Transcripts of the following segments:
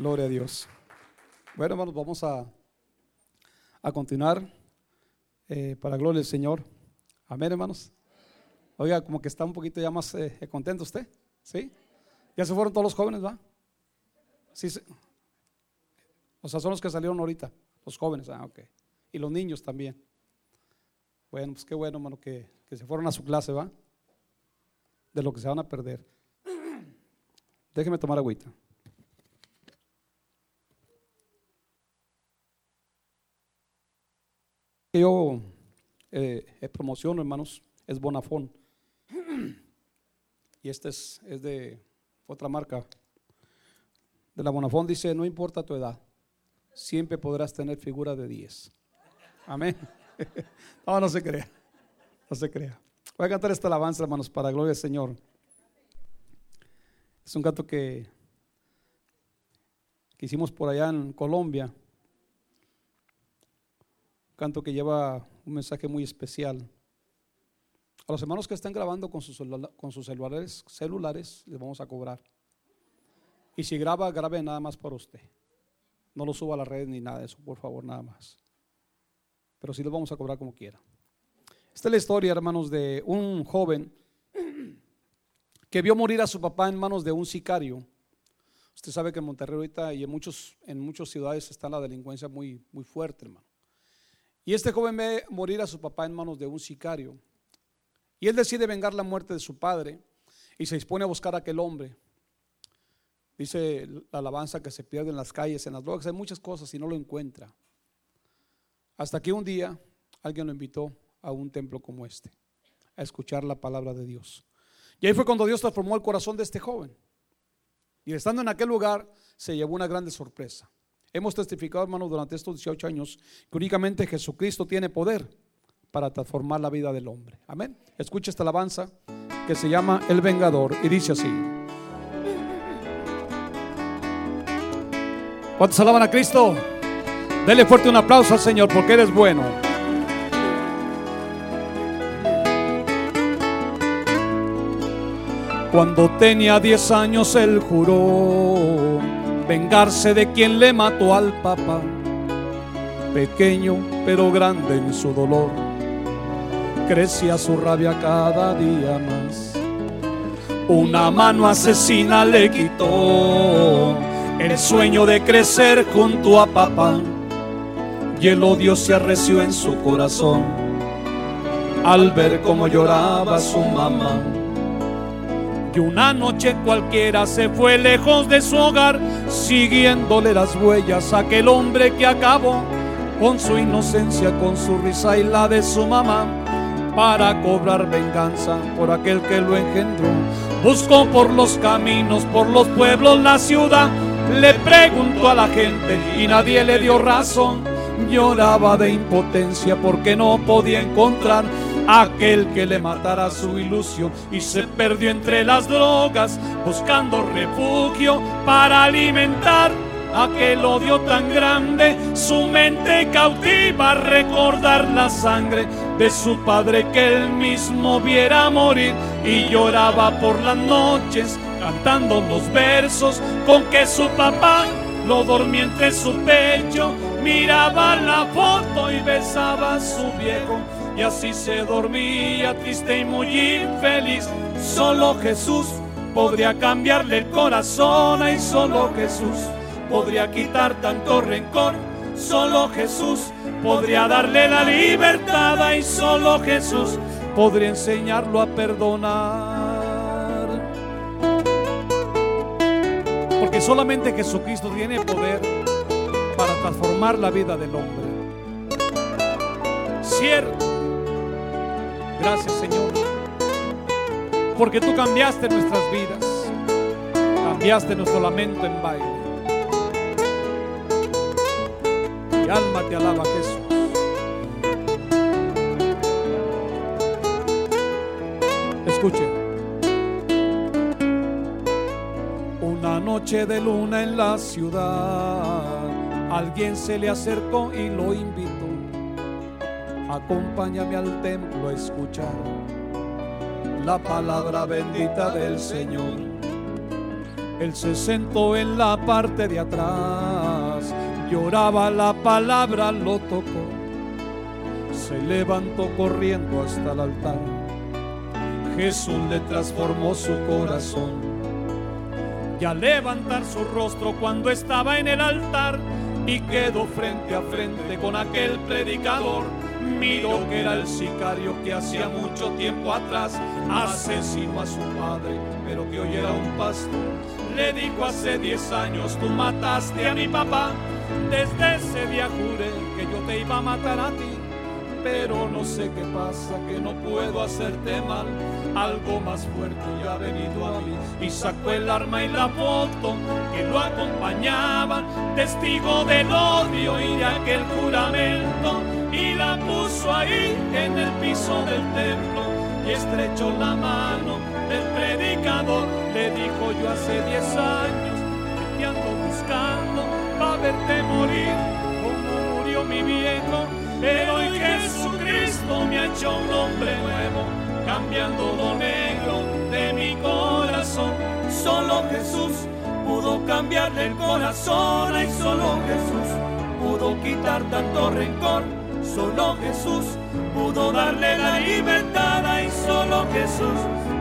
Gloria a Dios. Bueno, hermanos, vamos a, a continuar eh, para gloria del Señor. Amén, hermanos. Oiga, como que está un poquito ya más eh, contento usted. ¿Sí? Ya se fueron todos los jóvenes, ¿va? Sí, sí. O sea, son los que salieron ahorita, los jóvenes. Ah, ok. Y los niños también. Bueno, pues qué bueno, hermano, que, que se fueron a su clase, ¿va? De lo que se van a perder. Déjeme tomar agüita. Yo eh, promociono, hermanos, es Bonafón. Y este es, es de otra marca. De la Bonafón dice, no importa tu edad, siempre podrás tener figura de 10. Amén. No, no se crea. No se crea. Voy a cantar esta alabanza, hermanos, para gloria del Señor. Es un canto que, que hicimos por allá en Colombia. Canto que lleva un mensaje muy especial. A los hermanos que están grabando con sus, con sus celulares, celulares, les vamos a cobrar. Y si graba, grabe nada más para usted. No lo suba a las redes ni nada de eso, por favor, nada más. Pero sí lo vamos a cobrar como quiera. Esta es la historia, hermanos, de un joven que vio morir a su papá en manos de un sicario. Usted sabe que en Monterrey ahorita y en, muchos, en muchas ciudades está la delincuencia muy, muy fuerte, hermano. Y este joven ve morir a su papá en manos de un sicario. Y él decide vengar la muerte de su padre y se dispone a buscar a aquel hombre. Dice la alabanza que se pierde en las calles, en las drogas, hay muchas cosas y no lo encuentra. Hasta que un día alguien lo invitó a un templo como este, a escuchar la palabra de Dios. Y ahí fue cuando Dios transformó el corazón de este joven. Y estando en aquel lugar, se llevó una grande sorpresa. Hemos testificado, hermanos, durante estos 18 años que únicamente Jesucristo tiene poder para transformar la vida del hombre. Amén. Escucha esta alabanza que se llama El Vengador y dice así. ¿Cuántos alaban a Cristo? Dele fuerte un aplauso al Señor porque eres bueno. Cuando tenía 10 años él juró vengarse de quien le mató al papá, pequeño pero grande en su dolor, crecía su rabia cada día más. Una mano asesina le quitó el sueño de crecer junto a papá y el odio se arreció en su corazón al ver cómo lloraba su mamá que una noche cualquiera se fue lejos de su hogar, siguiéndole las huellas a aquel hombre que acabó con su inocencia, con su risa y la de su mamá, para cobrar venganza por aquel que lo engendró. Buscó por los caminos, por los pueblos, la ciudad, le preguntó a la gente y nadie le dio razón. Lloraba de impotencia porque no podía encontrar aquel que le matara su ilusión y se perdió entre las drogas buscando refugio para alimentar aquel odio tan grande, su mente cautiva recordar la sangre de su padre que él mismo viera morir y lloraba por las noches cantando los versos con que su papá lo dormía entre su pecho, miraba la foto y besaba a su viejo y así se dormía triste y muy infeliz. Solo Jesús podría cambiarle el corazón y solo Jesús podría quitar tanto rencor. Solo Jesús podría darle la libertad y solo Jesús podría enseñarlo a perdonar. Porque solamente Jesucristo tiene poder transformar la vida del hombre. Cierto Gracias Señor. Porque tú cambiaste nuestras vidas. Cambiaste nuestro lamento en baile. Mi alma te alaba Jesús. Escuche. Una noche de luna en la ciudad, alguien se le acercó y lo invitó acompáñame al templo a escuchar la palabra bendita del Señor. Él se sentó en la parte de atrás, lloraba la palabra, lo tocó, se levantó corriendo hasta el altar. Jesús le transformó su corazón. Y al levantar su rostro cuando estaba en el altar y quedó frente a frente con aquel predicador, miró que era el sicario que hacía mucho tiempo atrás asesinó a su padre, pero que hoy era un pastor. Le dijo hace 10 años, tú mataste a mi papá. Desde ese día juré que yo te iba a matar a ti. Pero no sé qué pasa, que no puedo hacerte mal. Algo más fuerte ya ha venido a mí. Y sacó el arma y la foto que lo acompañaba, testigo del odio y de aquel juramento. Y la puso ahí en el piso del templo y estrechó la mano del predicador. Le dijo yo hace 10 años que te ando buscando para verte morir como murió mi viejo. Pero hoy Jesucristo me ha hecho un hombre nuevo, cambiando lo negro de mi corazón. Solo Jesús pudo cambiarle el corazón y solo Jesús pudo quitar tanto rencor. Solo Jesús pudo darle la libertad y solo Jesús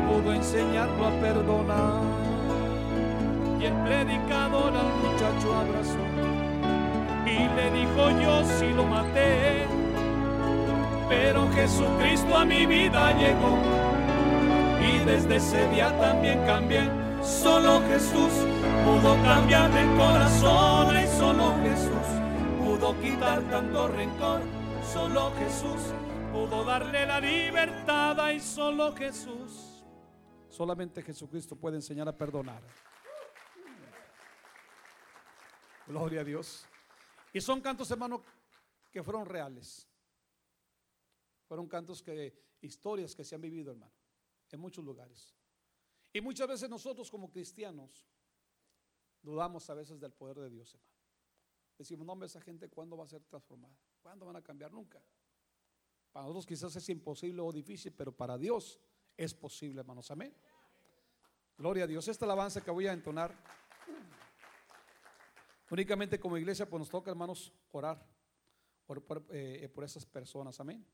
pudo enseñarlo a perdonar. Y el predicador al muchacho abrazó y le dijo yo si lo maté, pero Jesucristo a mi vida llegó y desde ese día también cambié. Solo Jesús pudo cambiar el corazón y solo Jesús pudo quitar tanto rencor. Solo Jesús pudo darle la libertad y solo Jesús. Solamente Jesucristo puede enseñar a perdonar. Gloria a Dios. Y son cantos, hermano, que fueron reales. Fueron cantos que, historias que se han vivido, hermano, en muchos lugares. Y muchas veces nosotros como cristianos dudamos a veces del poder de Dios, hermano. Decimos, no, esa gente cuándo va a ser transformada, cuándo van a cambiar, nunca. Para nosotros quizás es imposible o difícil, pero para Dios es posible, hermanos. Amén. Gloria a Dios. Esta alabanza que voy a entonar, únicamente como iglesia, pues nos toca, hermanos, orar eh, por esas personas. Amén.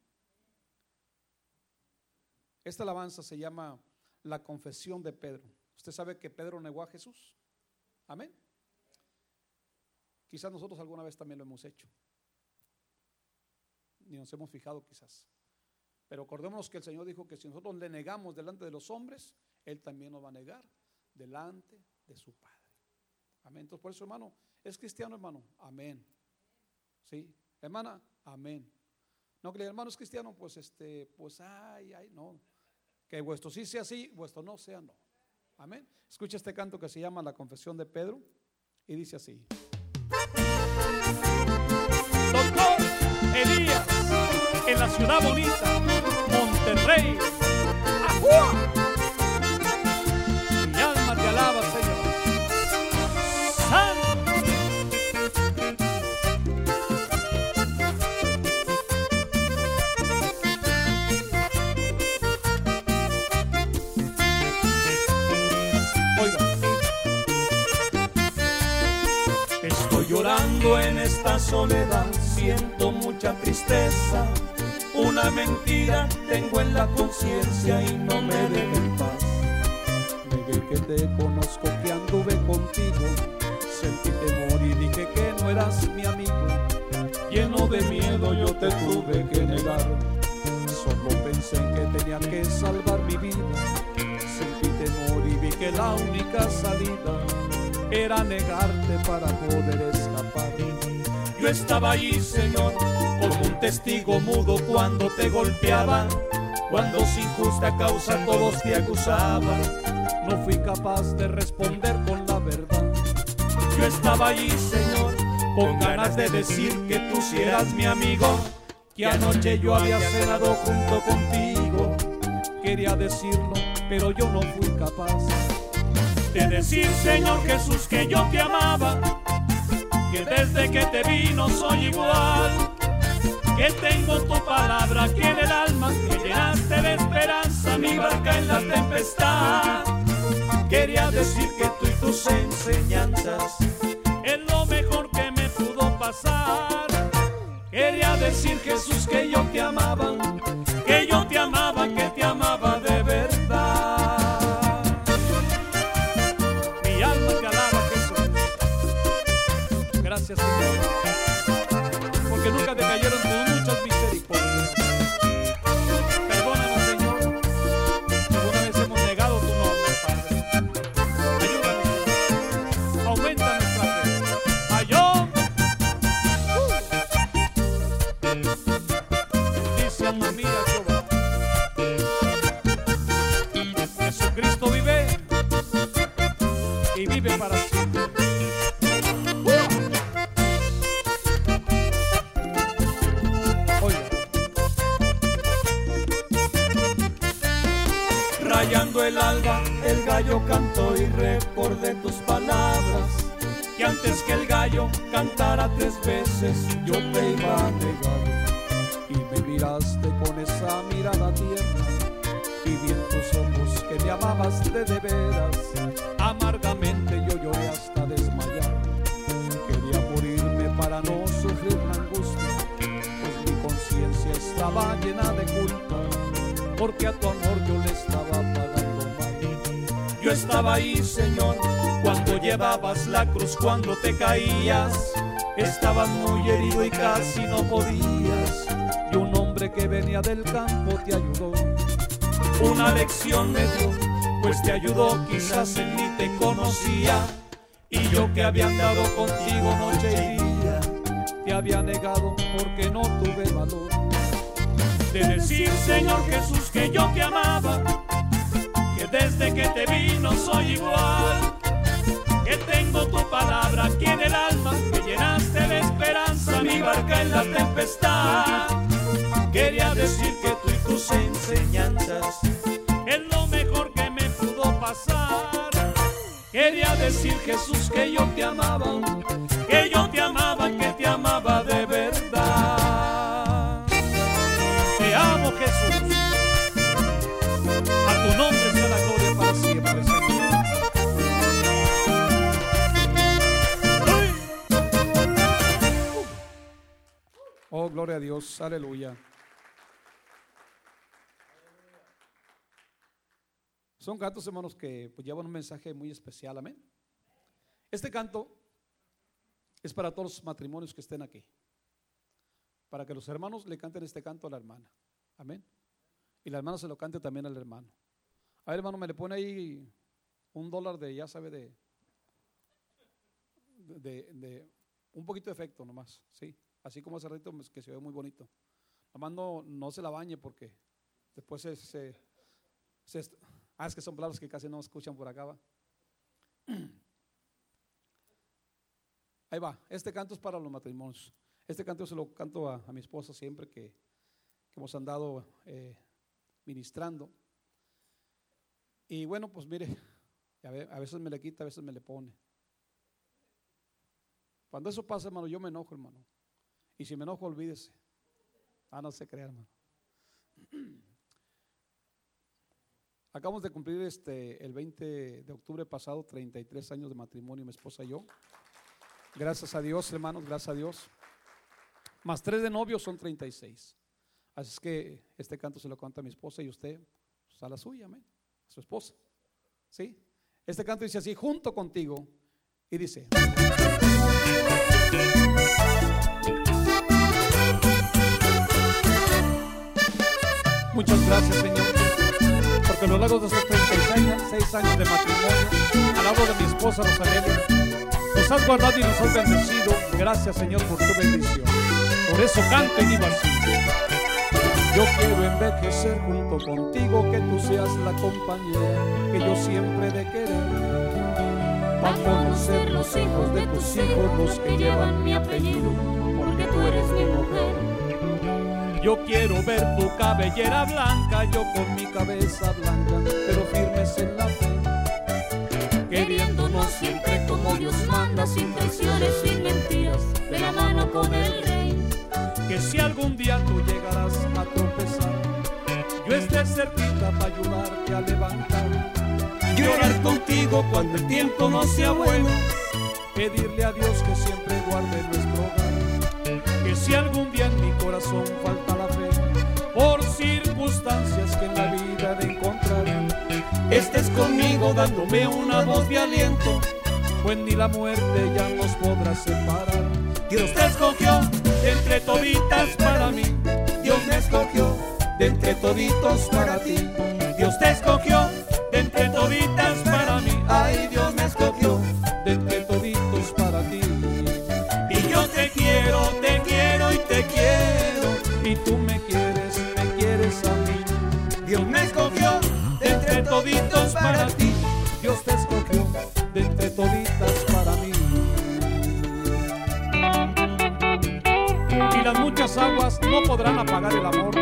Esta alabanza se llama La confesión de Pedro. Usted sabe que Pedro negó a Jesús. Amén. Quizás nosotros alguna vez también lo hemos hecho. Ni nos hemos fijado quizás. Pero acordémonos que el Señor dijo que si nosotros le negamos delante de los hombres, Él también nos va a negar delante de su Padre. Amén. Entonces, por eso, hermano, ¿es cristiano, hermano? Amén. ¿Sí? Hermana, amén. No, que el hermano es cristiano, pues este, pues ay, ay, no. Que vuestro sí sea sí, vuestro no sea no. Amén. Escucha este canto que se llama La Confesión de Pedro y dice así. Doctor Elías, en la ciudad bonita, Monterrey. Soledad, siento mucha tristeza. Una mentira tengo en la conciencia y no me deja en paz. Negué que te conozco, que anduve contigo. Sentí temor y dije que no eras mi amigo. Lleno de miedo yo te tuve que negar. Solo pensé en que tenía que salvar mi vida. Sentí temor y vi que la única salida era negarte para poder escapar. Yo estaba allí, Señor, como un testigo mudo cuando te golpeaban, cuando sin justa causa todos te acusaban. No fui capaz de responder con la verdad. Yo estaba allí, Señor, con ganas de decir que tú si eras mi amigo, que anoche yo había cenado junto contigo. Quería decirlo, pero yo no fui capaz de decir, Señor Jesús, que yo te amaba, que desde que te vi no soy igual, que tengo tu palabra aquí en el alma, que llenaste de esperanza mi barca en la tempestad. Quería decir que tú y tus enseñanzas. Es lo mejor que me pudo pasar. Quería decir Jesús que yo te amaba, que yo porque nunca te casi no podías. Y un hombre que venía del campo te ayudó. Una lección me dio, pues te ayudó, quizás él ni te conocía. Y yo que había andado contigo noche y día, te había negado porque no tuve valor de decir, Señor Jesús, que yo te amaba, en la tempestad. Quería decir que tú y tus enseñanzas es lo mejor que me pudo pasar. Quería decir Jesús que yo te amaba, que yo te amaba, que te amaba de verdad. Te amo Jesús. Gloria a Dios, aleluya. Son cantos, hermanos, que pues, llevan un mensaje muy especial, amén. Este canto es para todos los matrimonios que estén aquí. Para que los hermanos le canten este canto a la hermana. Amén. Y la hermana se lo cante también al hermano. A ver, hermano, me le pone ahí un dólar de, ya sabe, de, de, de un poquito de efecto nomás, sí. Así como hace ratito pues, que se ve muy bonito. Nomás no, no se la bañe porque después se, se, Ah, es que son palabras que casi no escuchan por acá, va. Ahí va, este canto es para los matrimonios. Este canto se lo canto a, a mi esposa siempre que, que hemos andado eh, ministrando. Y bueno, pues mire, a veces me le quita, a veces me le pone. Cuando eso pasa, hermano, yo me enojo, hermano. Y si me enojo, olvídese. Ah, no se crea, hermano. Acabamos de cumplir este el 20 de octubre pasado 33 años de matrimonio, mi esposa y yo. Gracias a Dios, hermanos, gracias a Dios. Más tres de novios son 36. Así es que este canto se lo canta a mi esposa y usted pues, a la suya, amén. A su esposa. ¿Sí? Este canto dice así, junto contigo. Y dice. Muchas gracias, Señor. Porque a lo largo de estos 36 años, de matrimonio, al lado de mi esposa Rosalía, nos has guardado y nos has bendecido. Gracias, Señor, por tu bendición. Por eso canta y digo. Yo quiero envejecer junto contigo, que tú seas la compañera que yo siempre de querer. Para conocer los hijos de tus hijos, los que llevan mi apellido, porque tú eres mi mujer. Yo quiero ver tu cabellera blanca, yo con mi cabeza blanca, pero firmes en la fe. queriéndonos siempre como Dios manda, sin traiciones, sin mentiras, de la mano con el rey. Que si algún día tú llegarás a tropezar, yo esté cerquita para ayudarte a levantar. llorar contigo cuando el tiempo no sea bueno, pedirle a Dios que siempre guarde nuestro hogar, que si algún día corazón falta la fe, por circunstancias que en la vida de encontrar, estés conmigo dándome una voz de aliento, pues ni la muerte ya nos podrá separar. Dios te escogió de entre toditas para mí, Dios me escogió de entre toditos para ti, Dios te escogió de entre toditas para mí, ay Dios me escogió aguas no podrán apagar el amor,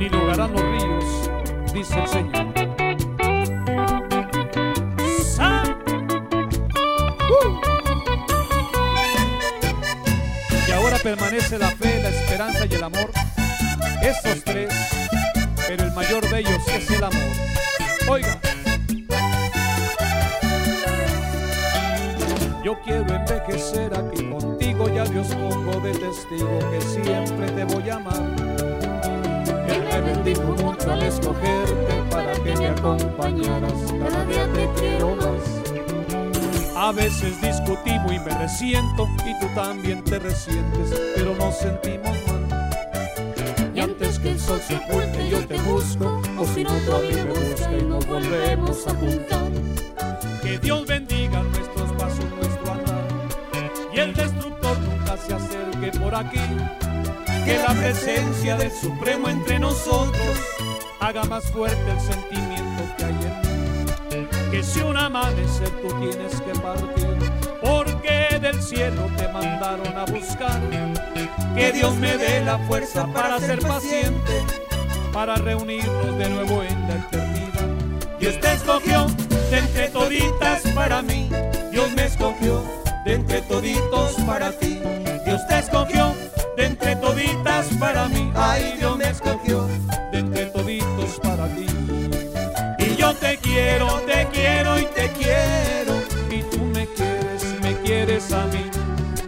ni lograrán los ríos, dice el Señor. Sa- Y ahora permanece la fe, la esperanza y el amor. Estos tres, pero el mayor de ellos es el amor. Oiga. Yo quiero envejecer aquí Dios pongo de testigo que siempre te voy a amar. Él me bendijo mucho al escogerte para que me acompañaras. Cada día te quiero más. A veces discutimos y me resiento y tú también te resientes, pero nos sentimos mal. Y antes que el sol se oculte yo te busco, o si no tú a mí me buscas y nos volvemos a juntar. Que Dios bendiga se acerque por aquí. que la presencia del Supremo entre nosotros Haga más fuerte el sentimiento que hay en mí. Que si un amanecer tú tienes que partir, porque del cielo te mandaron a buscar. que Dios me dé la fuerza para ser paciente. para reunirnos de nuevo en la eternidad. Dios te escogió de entre toditas para mí. Dios me escogió de entre toditos para ti. Dios te escogió de entre toditas para mí. Ay, Dios me escogió. de entre toditos para ti. Y yo te quiero, te quiero y te quiero. Y tú me quieres, me quieres a mí.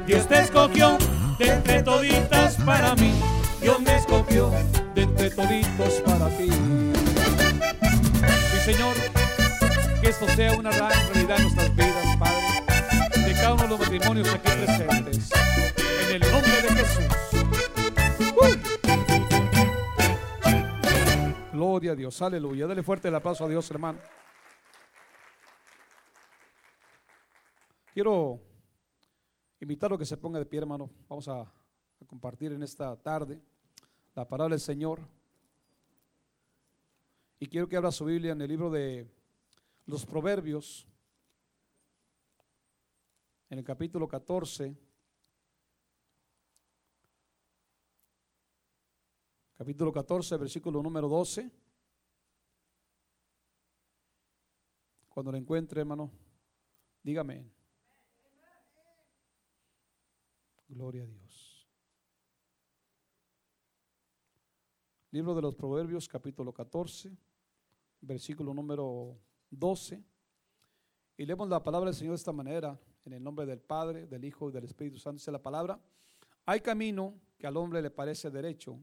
Dios te escogió de entre toditas para mí. Dios me escogió. de entre toditos para ti. Mi Señor, que esto sea una gran realidad en nuestras vidas, Padre, de cada uno de los matrimonios aquí presentes. En el nombre de Jesús. Gloria a Dios, aleluya. Dale fuerte el aplauso a Dios, hermano. Quiero invitarlo a que se ponga de pie, hermano. Vamos a, a compartir en esta tarde la palabra del Señor. Y quiero que abra su Biblia en el libro de los Proverbios, en el capítulo 14. Capítulo 14, versículo número 12. Cuando lo encuentre, hermano, dígame. Gloria a Dios. Libro de los Proverbios, capítulo 14, versículo número 12. Y leemos la palabra del Señor de esta manera, en el nombre del Padre, del Hijo y del Espíritu Santo. Dice la palabra, hay camino que al hombre le parece derecho,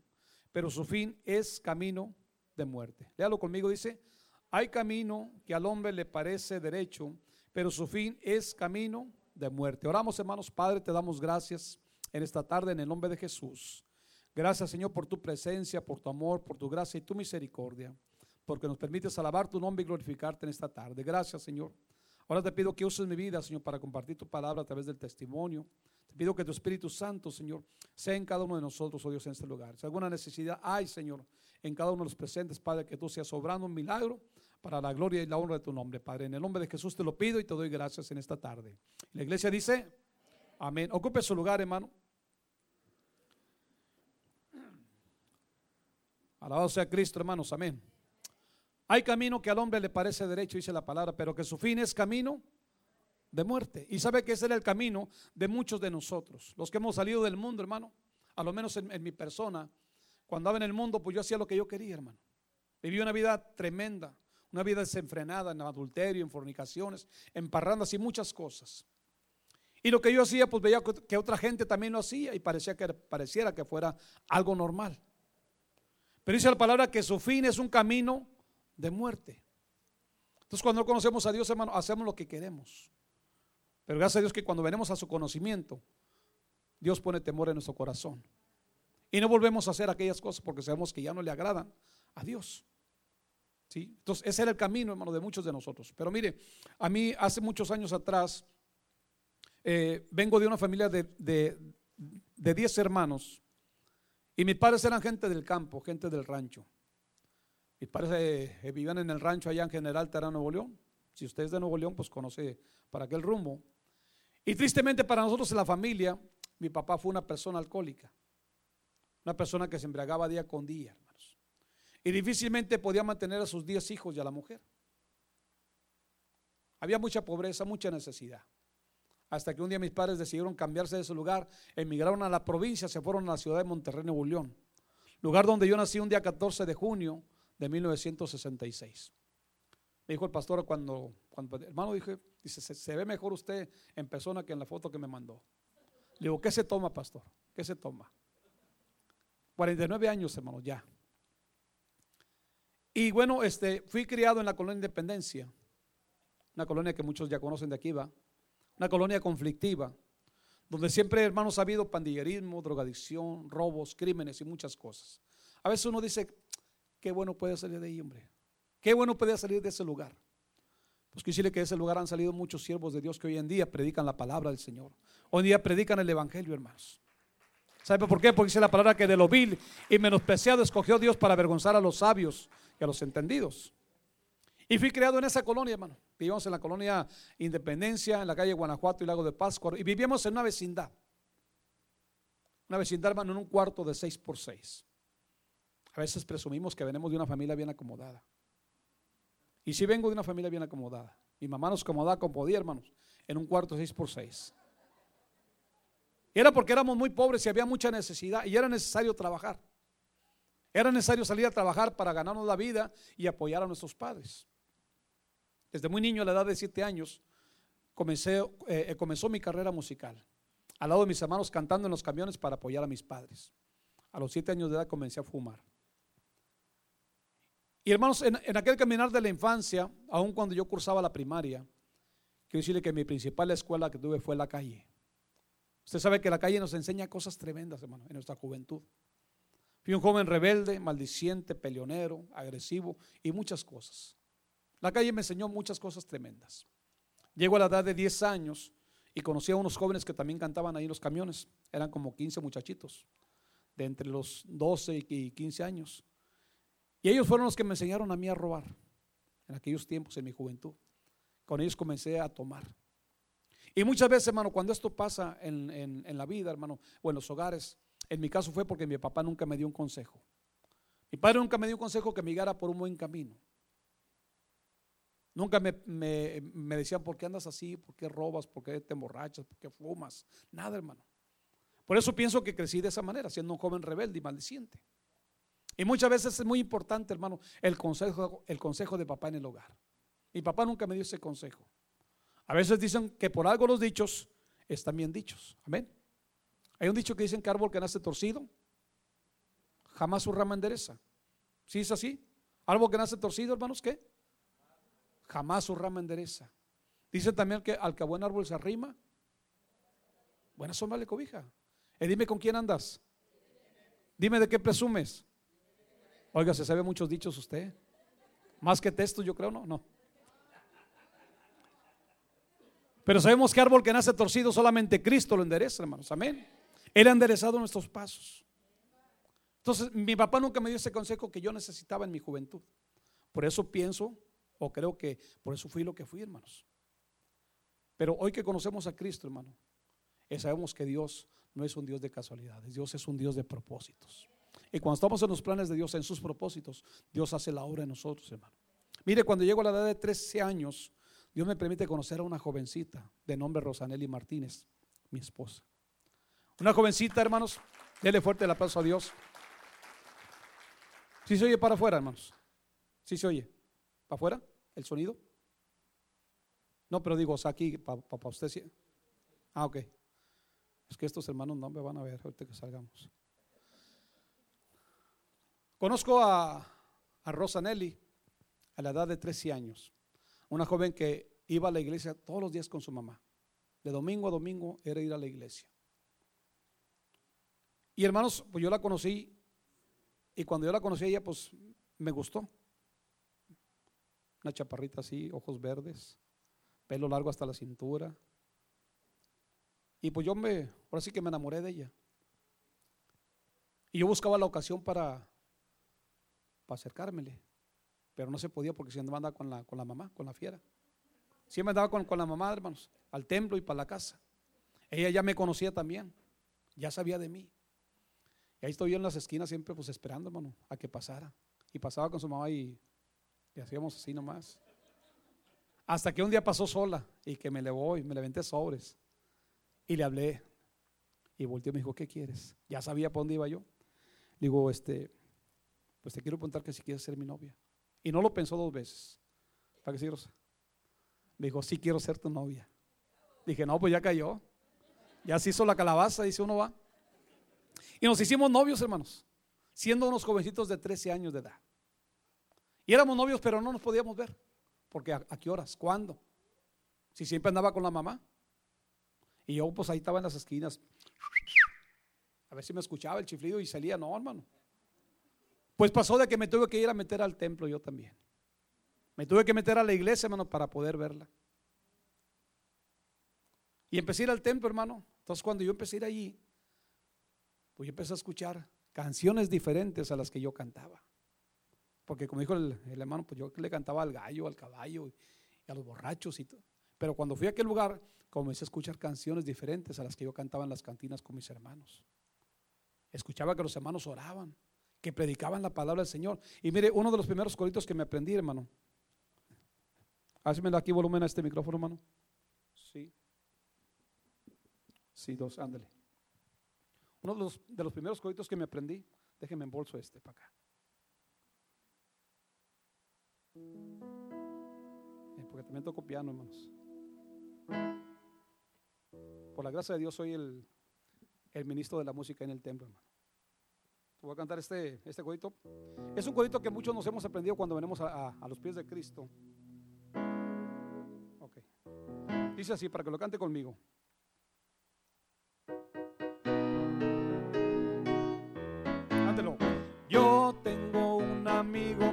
pero su fin es camino de muerte. Léalo conmigo, dice, hay camino que al hombre le parece derecho, pero su fin es camino de muerte. Oramos, hermanos, Padre, te damos gracias en esta tarde en el nombre de Jesús. Gracias, Señor, por tu presencia, por tu amor, por tu gracia y tu misericordia, porque nos permites alabar tu nombre y glorificarte en esta tarde. Gracias, Señor. Ahora te pido que uses mi vida, Señor, para compartir tu palabra a través del testimonio. Te pido que tu Espíritu Santo, Señor, sea en cada uno de nosotros, oh Dios, en este lugar. Si alguna necesidad hay, Señor, en cada uno de los presentes, Padre, que tú seas obrando un milagro para la gloria y la honra de tu nombre, Padre. En el nombre de Jesús te lo pido y te doy gracias en esta tarde. La iglesia dice, amén. Ocupe su lugar, hermano. Alabado sea Cristo, hermanos, amén. Hay camino que al hombre le parece derecho, dice la palabra, pero que su fin es camino de muerte. Y sabe que ese era el camino de muchos de nosotros, los que hemos salido del mundo, hermano. A lo menos en, mi persona, cuando andaba en el mundo, pues yo hacía lo que yo quería, hermano. Viví una vida tremenda, una vida desenfrenada en adulterio, en fornicaciones, en parrandas y muchas cosas. Y lo que yo hacía, pues veía que otra gente también lo hacía y parecía que, pareciera que fuera algo normal. Pero dice la palabra que su fin es un camino de muerte. Entonces cuando no conocemos a Dios, hermano, hacemos lo que queremos. Pero gracias a Dios que cuando venimos a su conocimiento, Dios pone temor en nuestro corazón. Y no volvemos a hacer aquellas cosas porque sabemos que ya no le agradan a Dios. ¿Sí? Entonces, ese era el camino, hermano, de muchos de nosotros. Pero mire, a mí hace muchos años atrás, eh, vengo de una familia de 10 hermanos. Y mis padres eran gente del campo, gente del rancho. Mis padres eh, vivían en el rancho allá en General Terra, Nuevo León. Si usted es de Nuevo León, pues conoce para aquel rumbo. Y tristemente para nosotros en la familia, mi papá fue una persona alcohólica. Una persona que se embriagaba día con día, hermanos. Y difícilmente podía mantener a sus diez hijos y a la mujer. Había mucha pobreza, mucha necesidad. Hasta que un día mis padres decidieron cambiarse de ese lugar, emigraron a la provincia, se fueron a la ciudad de Monterrey, Nuevo León. Lugar donde yo nací un día 14 de junio de 1966. Me dijo el pastor cuando, cuando hermano, dije, dice, se, ve mejor usted en persona que en la foto que me mandó. Le digo, ¿qué se toma, pastor? ¿Qué se toma? 49 años, hermano, ya. Y bueno, este, fui criado en la colonia Independencia, una colonia que muchos ya conocen de aquí, va, una colonia conflictiva, donde siempre, hermanos, ha habido pandillerismo, drogadicción, robos, crímenes y muchas cosas. A veces uno dice, qué bueno puede salir de ahí, hombre. Qué bueno puede salir de ese lugar. Pues decirle que de ese lugar han salido muchos siervos de Dios que hoy en día predican la palabra del Señor. Hoy en día predican el Evangelio, hermanos. ¿Sabe por qué? Porque dice la palabra que de lo vil y menospreciado escogió Dios para avergonzar a los sabios y a los entendidos. Y fui criado en esa colonia, hermano. Vivíamos en la colonia Independencia, en la calle Guanajuato y Lago de Pascua. Y vivíamos en una vecindad. Una vecindad, hermano, en un cuarto de seis por seis. A veces presumimos que venimos de una familia bien acomodada. Y si vengo de una familia bien acomodada. Mi mamá nos acomodaba como podía, hermanos, en un cuarto de seis por seis. Era porque éramos muy pobres y había mucha necesidad y era necesario trabajar. Era necesario salir a trabajar para ganarnos la vida y apoyar a nuestros padres. Desde muy niño, a la edad de siete años, comencé, eh, eh, comenzó mi carrera musical. Al lado de mis hermanos cantando en los camiones para apoyar a mis padres. A los siete años de edad comencé a fumar. Y hermanos, en, aquel caminar de la infancia, aun cuando yo cursaba la primaria, quiero decirle que mi principal escuela que tuve fue la calle. Usted sabe que la calle nos enseña cosas tremendas, hermano, en nuestra juventud. Fui un joven rebelde, maldiciente, peleonero, agresivo y muchas cosas. La calle me enseñó muchas cosas tremendas. Llego a la edad de 10 años y conocí a unos jóvenes que también cantaban ahí en los camiones. Eran como 15 muchachitos, de entre los 12 y 15 años. Y ellos fueron los que me enseñaron a mí a robar en aquellos tiempos, en mi juventud. Con ellos comencé a tomar. Y muchas veces, hermano, cuando esto pasa en, la vida, hermano, o en los hogares, en mi caso fue porque mi papá nunca me dio un consejo. Mi padre nunca me dio un consejo que me guiara por un buen camino. Nunca me, me, decían, ¿por qué andas así? ¿Por qué robas? ¿Por qué te emborrachas? ¿Por qué fumas? Nada, hermano. Por eso pienso que crecí de esa manera, siendo un joven rebelde y maldiciente. Y muchas veces es muy importante, hermano, el consejo, el consejo de papá en el hogar. Mi papá nunca me dio ese consejo. A veces dicen que por algo los dichos están bien dichos. Amén. Hay un dicho que dicen que árbol que nace torcido, jamás su rama endereza. ¿Sí es así? Árbol que nace torcido, hermanos, ¿qué? Jamás su rama endereza. Dicen también que al que buen árbol se arrima, buena sombra le cobija. Y dime con quién andas. Dime de qué presumes. Oiga, se sabe muchos dichos usted. Más que textos, yo creo, no, no. Pero sabemos que árbol que nace torcido solamente Cristo lo endereza, hermanos. Amén. Él ha enderezado nuestros pasos. Entonces, mi papá nunca me dio ese consejo que yo necesitaba en mi juventud. Por eso pienso, o creo que por eso fui lo que fui, hermanos. Pero hoy que conocemos a Cristo, hermano, eh, sabemos que Dios no es un Dios de casualidades, Dios es un Dios de propósitos. Y cuando estamos en los planes de Dios, en sus propósitos, Dios hace la obra en nosotros, hermano. Mire, cuando llego a la edad de 13 años, Dios me permite conocer a una jovencita de nombre Rosanelli Martínez, mi esposa. Una jovencita, hermanos. Dele fuerte el aplauso a Dios. Si se oye para afuera, hermanos. Si se oye. ¿Para afuera? ¿El sonido? No, pero digo, o sea, aquí, para usted sí. Ah, ok. Es que estos hermanos no me van a ver ahorita que salgamos. Conozco a, Rosa Nelly a la edad de 13 años. Una joven que iba a la iglesia todos los días con su mamá. De domingo a domingo era ir a la iglesia. Y hermanos, pues yo la conocí y cuando yo la conocí a ella, pues me gustó. Una chaparrita así, ojos verdes, pelo largo hasta la cintura. Y pues yo me, ahora sí que me enamoré de ella. Y yo buscaba la ocasión para, para acercármele. Pero no se podía porque siempre andaba con la, con la mamá, con la fiera. Siempre andaba con, con la mamá, hermanos, al templo y para la casa. Ella ya me conocía también, ya sabía de mí. Y ahí estoy yo en las esquinas siempre pues esperando, hermano, a que pasara. Y pasaba con su mamá y le hacíamos así nomás. Hasta que un día pasó sola y que me levó y me levanté sobres. Y le hablé. Y volteó y me dijo, ¿qué quieres? Ya sabía para dónde iba yo. Digo, este, pues te quiero preguntar que si quieres ser mi novia. Y no lo pensó dos veces. ¿Para qué sí, Rosa? Me dijo, sí quiero ser tu novia. Dije, no, pues ya cayó. Ya se hizo la calabaza, dice uno va. Y nos hicimos novios, hermanos, siendo unos jovencitos de 13 años de edad. Y éramos novios, pero no nos podíamos ver. Porque a, qué horas? ¿Cuándo? Si siempre andaba con la mamá. Y yo pues ahí estaba en las esquinas. A ver si me escuchaba el chiflido y salía, no, hermano. Pues pasó de que me tuve que ir a meter al templo yo también. Me tuve que meter a la iglesia, hermano, para poder verla. Y empecé a ir al templo, hermano. Entonces cuando yo empecé a ir allí, pues yo empecé a escuchar canciones diferentes a las que yo cantaba. Porque como dijo el, hermano, pues yo le cantaba al gallo, al caballo y, a los borrachos y todo. Pero cuando fui a aquel lugar, comencé a escuchar canciones diferentes a las que yo cantaba en las cantinas con mis hermanos. Escuchaba que los hermanos oraban, que predicaban la palabra del Señor. Y mire, uno de los primeros coritos que me aprendí, hermano. Hazme aquí volumen a este micrófono, hermano. Sí. Sí, dos, ándale. Uno de los, de los primeros coritos que me aprendí, déjeme en bolso este para acá. Eh, porque también toco piano, hermanos. Por la gracia de Dios soy el, el ministro de la música en el templo, hermano. Voy a cantar este, este codito. Es un codito que muchos nos hemos aprendido cuando venimos a, los pies de Cristo. Ok. Dice así, para que lo cante conmigo. Yo tengo un amigo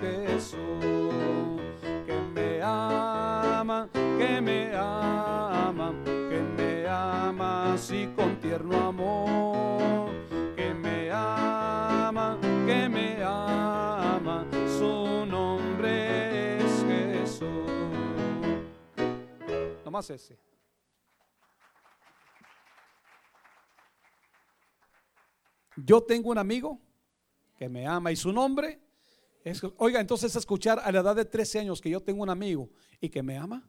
Jesús, que me ama, que me ama, que me ama así con tierno amor, que me ama, que me ama su nombre es Jesús. Nomás ese. Yo tengo un amigo que me ama y su nombre oiga, entonces escuchar a la edad de 13 años que yo tengo un amigo y que me ama,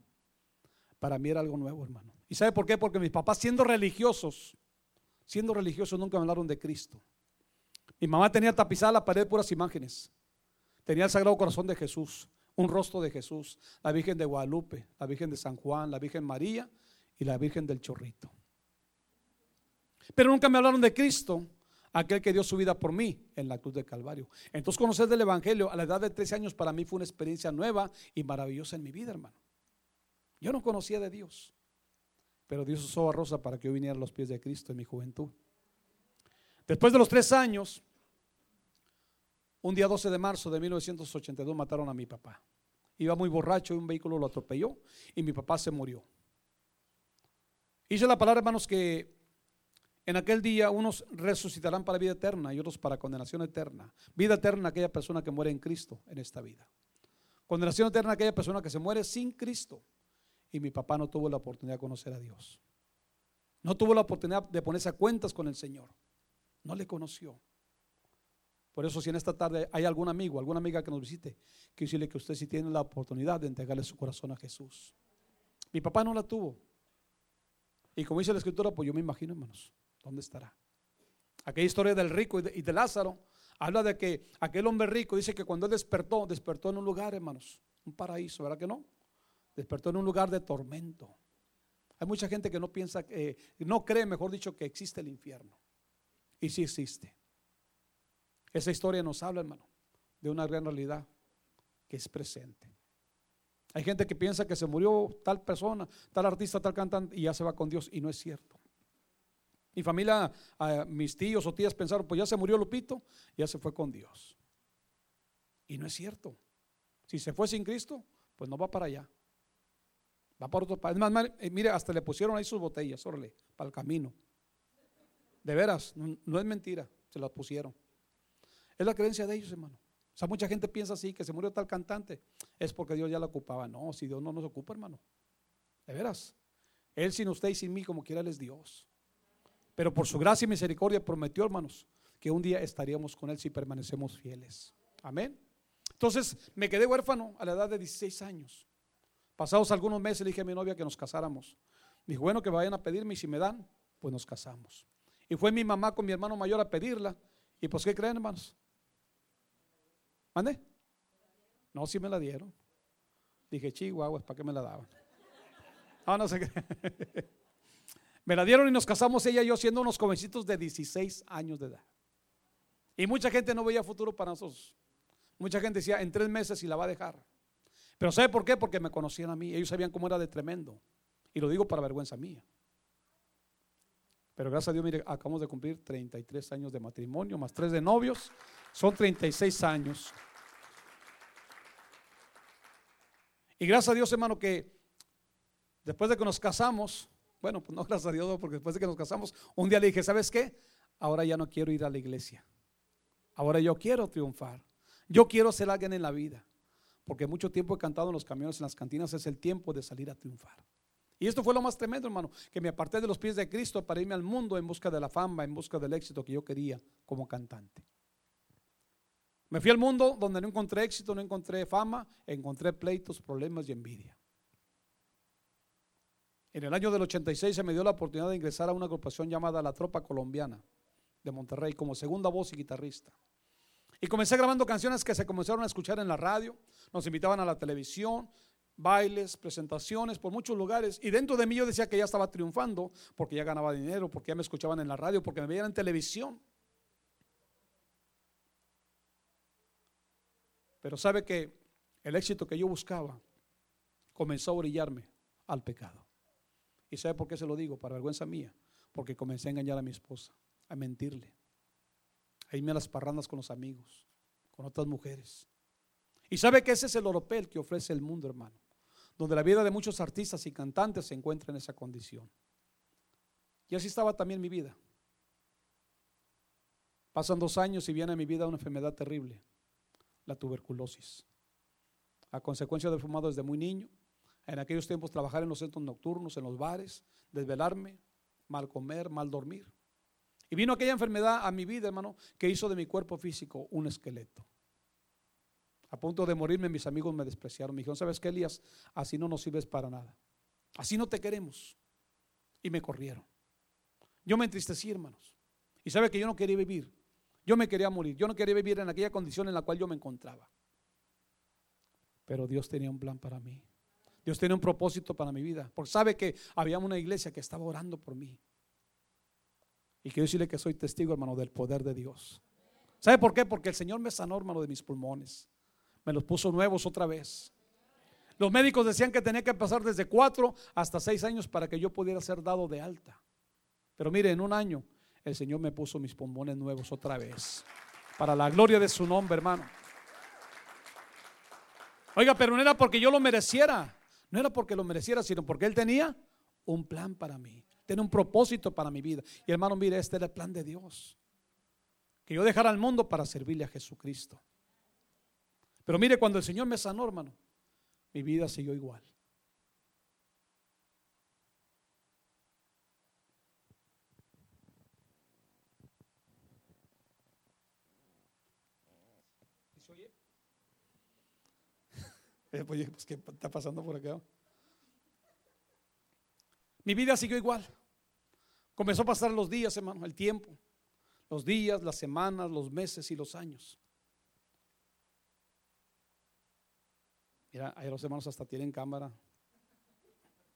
para mí era algo nuevo, hermano. ¿Y sabe por qué? Porque mis papás siendo religiosos, siendo religiosos nunca me hablaron de Cristo. Mi mamá tenía tapizada la pared de puras imágenes. Tenía el Sagrado Corazón de Jesús, un rostro de Jesús, la Virgen de Guadalupe, la Virgen de San Juan, la Virgen María y la Virgen del Chorrito. Pero nunca me hablaron de Cristo, aquel que dio su vida por mí en la cruz del Calvario. Entonces conocer del Evangelio a la edad de 13 años para mí fue una experiencia nueva y maravillosa en mi vida, hermano. Yo no conocía de Dios, pero Dios usó a Rosa para que yo viniera a los pies de Cristo en mi juventud. Después de los tres años, un día 12 de marzo de 1982 mataron a mi papá. Iba muy borracho y un vehículo lo atropelló y mi papá se murió. Hice la palabra, hermanos, que en aquel día unos resucitarán para vida eterna y otros para condenación eterna. Vida eterna aquella persona que muere en Cristo en esta vida. Condenación eterna aquella persona que se muere sin Cristo. Y mi papá no tuvo la oportunidad de conocer a Dios. No tuvo la oportunidad de ponerse a cuentas con el Señor. No le conoció. Por eso si en esta tarde hay algún amigo, alguna amiga que nos visite, quiero decirle que usted sí tiene la oportunidad de entregarle su corazón a Jesús. Mi papá no la tuvo. Y como dice la escritura, pues yo me imagino, hermanos, ¿dónde estará? Aquella historia del rico y de, Lázaro habla de que aquel hombre rico dice que cuando él despertó, despertó en un lugar, hermanos, un paraíso, ¿verdad que no? Despertó en un lugar de tormento. Hay mucha gente que no piensa, que no cree, mejor dicho, que existe el infierno. Y sí existe. Esa historia nos habla, hermano, de una gran realidad que es presente. Hay gente que piensa que se murió tal persona, tal artista, tal cantante y ya se va con Dios y no es cierto. Mi familia, mis tíos o tías pensaron, pues ya se murió Lupito, ya se fue con Dios. Y no es cierto. Si se fue sin Cristo, pues no va para allá. Va para otro país. Eh, mire, hasta le pusieron ahí sus botellas, órale, para el camino. De veras, no, es mentira, se las pusieron. Es la creencia de ellos, hermano. O sea, mucha gente piensa así, que se murió tal cantante, es porque Dios ya la ocupaba. No, si Dios no nos ocupa, hermano. De veras. Él sin usted y sin mí, como quiera, Él es Dios. Pero por su gracia y misericordia prometió, hermanos, que un día estaríamos con Él si permanecemos fieles. Amén. Entonces me quedé huérfano a la edad de 16 años. Pasados algunos meses le dije a mi novia que nos casáramos. Me dijo, bueno, que vayan a pedirme y si me dan, pues nos casamos. Y fue mi mamá con mi hermano mayor a pedirla. Y pues, ¿qué creen, hermanos? ¿Mande? No, sí me la dieron. Dije, chihuahua, ¿para qué me la daban? Ah, no sé qué. me la dieron y nos casamos ella y yo siendo unos jovencitos de 16 años de edad. Y mucha gente no veía futuro para nosotros. Mucha gente decía, en tres meses y la va a dejar. Pero ¿sabe por qué? Porque me conocían a mí. Ellos sabían cómo era de tremendo. Y lo digo para vergüenza mía. Pero gracias a Dios, mire, acabamos de cumplir 33 años de matrimonio, más tres de novios. Son 36 años. Y gracias a Dios, hermano, que después de que nos casamos, bueno, pues no gracias a Dios, porque después de que nos casamos, un día le dije, ¿sabes qué? Ahora ya no quiero ir a la iglesia. Ahora yo quiero triunfar. Yo quiero ser alguien en la vida porque mucho tiempo he cantado en los camiones, en las cantinas, es el tiempo de salir a triunfar. Y esto fue lo más tremendo, hermano, que me aparté de los pies de Cristo para irme al mundo en busca de la fama, en busca del éxito que yo quería como cantante. Me fui al mundo donde no encontré éxito, no encontré fama, encontré pleitos, problemas y envidia. En el año del 86 se me dio la oportunidad de ingresar a una agrupación llamada La Tropa Colombiana de Monterrey como segunda voz y guitarrista. Y comencé grabando canciones que se comenzaron a escuchar en la radio, nos invitaban a la televisión, bailes, presentaciones por muchos lugares. Y dentro de mí yo decía que ya estaba triunfando porque ya ganaba dinero, porque ya me escuchaban en la radio, porque me veían en televisión. Pero sabe que el éxito que yo buscaba comenzó a brillarme al pecado. ¿Y sabe por qué se lo digo? Para vergüenza mía. Porque comencé a engañar a mi esposa, a mentirle a irme a las parrandas con los amigos, con otras mujeres. Y sabe que ese es el oropel que ofrece el mundo, hermano, donde la vida de muchos artistas y cantantes se encuentra en esa condición. Y así estaba también mi vida. Pasan dos años y viene a mi vida una enfermedad terrible, la tuberculosis. A consecuencia del fumado desde muy niño, en aquellos tiempos trabajar en los centros nocturnos, en los bares, desvelarme, mal comer, mal dormir. Y vino aquella enfermedad a mi vida, hermano, que hizo de mi cuerpo físico un esqueleto. A punto de morirme, mis amigos me despreciaron. Me dijeron, ¿sabes qué, Elías? Así no nos sirves para nada. Así no te queremos. Y me corrieron. Yo me entristecí, hermanos. Y sabe que yo no quería vivir. Yo me quería morir. Yo no quería vivir en aquella condición en la cual yo me encontraba. Pero Dios tenía un plan para mí. Dios tenía un propósito para mi vida. Porque sabe que había una iglesia que estaba orando por mí. Y quiero decirle que soy testigo, hermano, del poder de Dios. ¿Sabe por qué? Porque el Señor me sanó, hermano, de mis pulmones. Me los puso nuevos otra vez. Los médicos decían que tenía que pasar desde cuatro hasta seis años para que yo pudiera ser dado de alta. Pero mire, en un año el Señor me puso mis pulmones nuevos otra vez. Para la gloria de su nombre, hermano. Oiga, pero no era porque yo lo mereciera. No era porque lo mereciera, sino porque Él tenía un plan para mí tiene un propósito para mi vida. Y hermano, mire, este es el plan de Dios. Que yo dejara al mundo para servirle a Jesucristo. Pero mire, cuando el Señor me sanó, hermano, mi vida siguió igual. Eh, pues, ¿qué está pasando por acá? Mi vida siguió igual. Comenzó a pasar los días, hermano, el tiempo. Los días, las semanas, los meses y los años. Mira, ahí los hermanos hasta tienen cámara.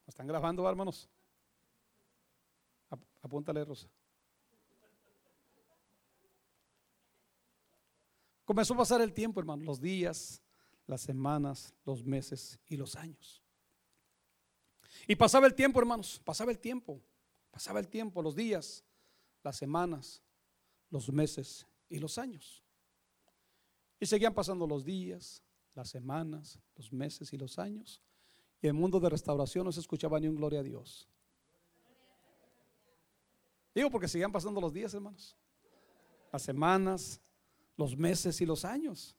¿Están grabando, hermanos? Apúntale, Rosa. Comenzó a pasar el tiempo, hermano, los días, las semanas, los meses y los años. Y pasaba el tiempo, hermanos, pasaba el tiempo, pasaba el tiempo, los días, las semanas, los meses y los años. Y seguían pasando los días, las semanas, los meses y los años. Y el mundo de restauración no se escuchaba ni un gloria a Dios. Digo porque seguían pasando los días, hermanos. Las semanas, los meses y los años.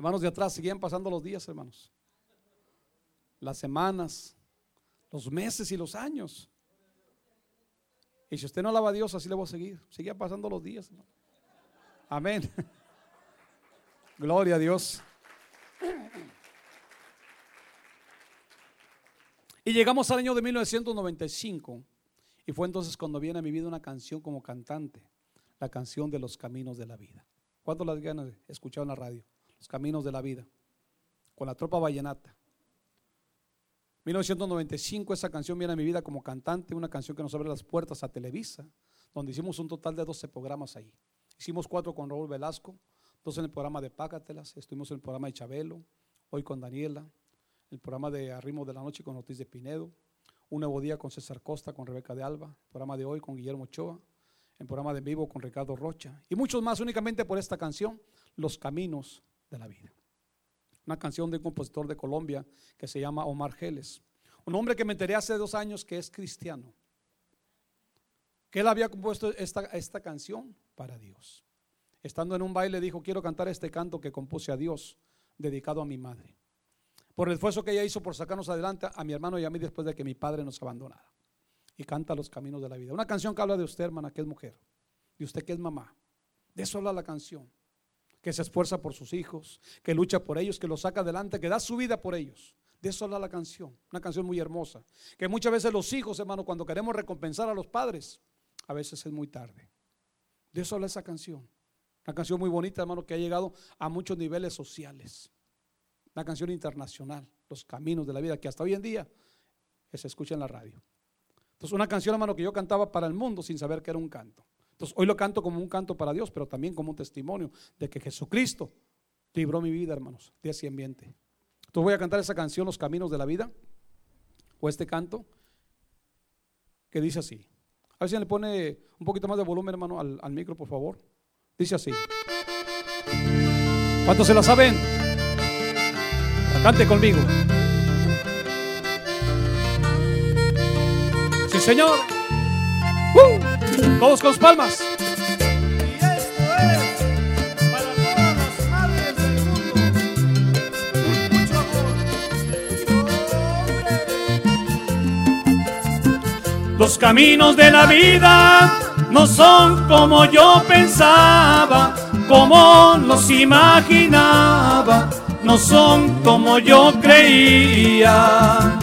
Hermanos de atrás, seguían pasando los días, hermanos. Las semanas, los meses y los años. Y si usted no alaba a Dios, así le voy a seguir. Seguían pasando los días. Hermano. Amén. Gloria a Dios. Y llegamos al año de 1995. Y fue entonces cuando viene a mi vida una canción como cantante la canción de los caminos de la vida. ¿Cuántos la han escuchado en la radio? Los caminos de la vida. Con la tropa vallenata. 1995 esa canción viene a mi vida como cantante, una canción que nos abre las puertas a Televisa, donde hicimos un total de 12 programas ahí. Hicimos cuatro con Raúl Velasco, dos en el programa de Pácatelas, estuvimos en el programa de Chabelo, hoy con Daniela, el programa de Arrimo de la Noche con Ortiz de Pinedo, un nuevo día con César Costa, con Rebeca de Alba, programa de hoy con Guillermo Ochoa, en programa de vivo con Ricardo Rocha y muchos más únicamente por esta canción, Los Caminos de la Vida. Una canción de un compositor de Colombia que se llama Omar Geles. Un hombre que me enteré hace dos años que es cristiano. Que él había compuesto esta, esta canción para Dios. Estando en un baile dijo, quiero cantar este canto que compuse a Dios, dedicado a mi madre. Por el esfuerzo que ella hizo por sacarnos adelante a mi hermano y a mí después de que mi padre nos abandonara y canta los caminos de la vida. Una canción que habla de usted, hermana, que es mujer, de usted que es mamá. De eso habla la canción. Que se esfuerza por sus hijos, que lucha por ellos, que los saca adelante, que da su vida por ellos. De eso habla la canción. Una canción muy hermosa. Que muchas veces los hijos, hermano, cuando queremos recompensar a los padres, a veces es muy tarde. De eso habla esa canción. Una canción muy bonita, hermano, que ha llegado a muchos niveles sociales. Una canción internacional, Los Caminos de la Vida, que hasta hoy en día se escucha en la radio. Entonces, una canción, hermano, que yo cantaba para el mundo sin saber que era un canto. Entonces, hoy lo canto como un canto para Dios, pero también como un testimonio de que Jesucristo libró mi vida, hermanos, de ese ambiente. Entonces, voy a cantar esa canción, Los Caminos de la Vida, o este canto, que dice así. A ver si le pone un poquito más de volumen, hermano, al, al micro, por favor. Dice así. ¿Cuántos se la saben? Cante conmigo. Señor. ¡Uh! Todos con palmas. Las amor. Los caminos de la vida no son como yo pensaba, como los imaginaba, no son como yo creía.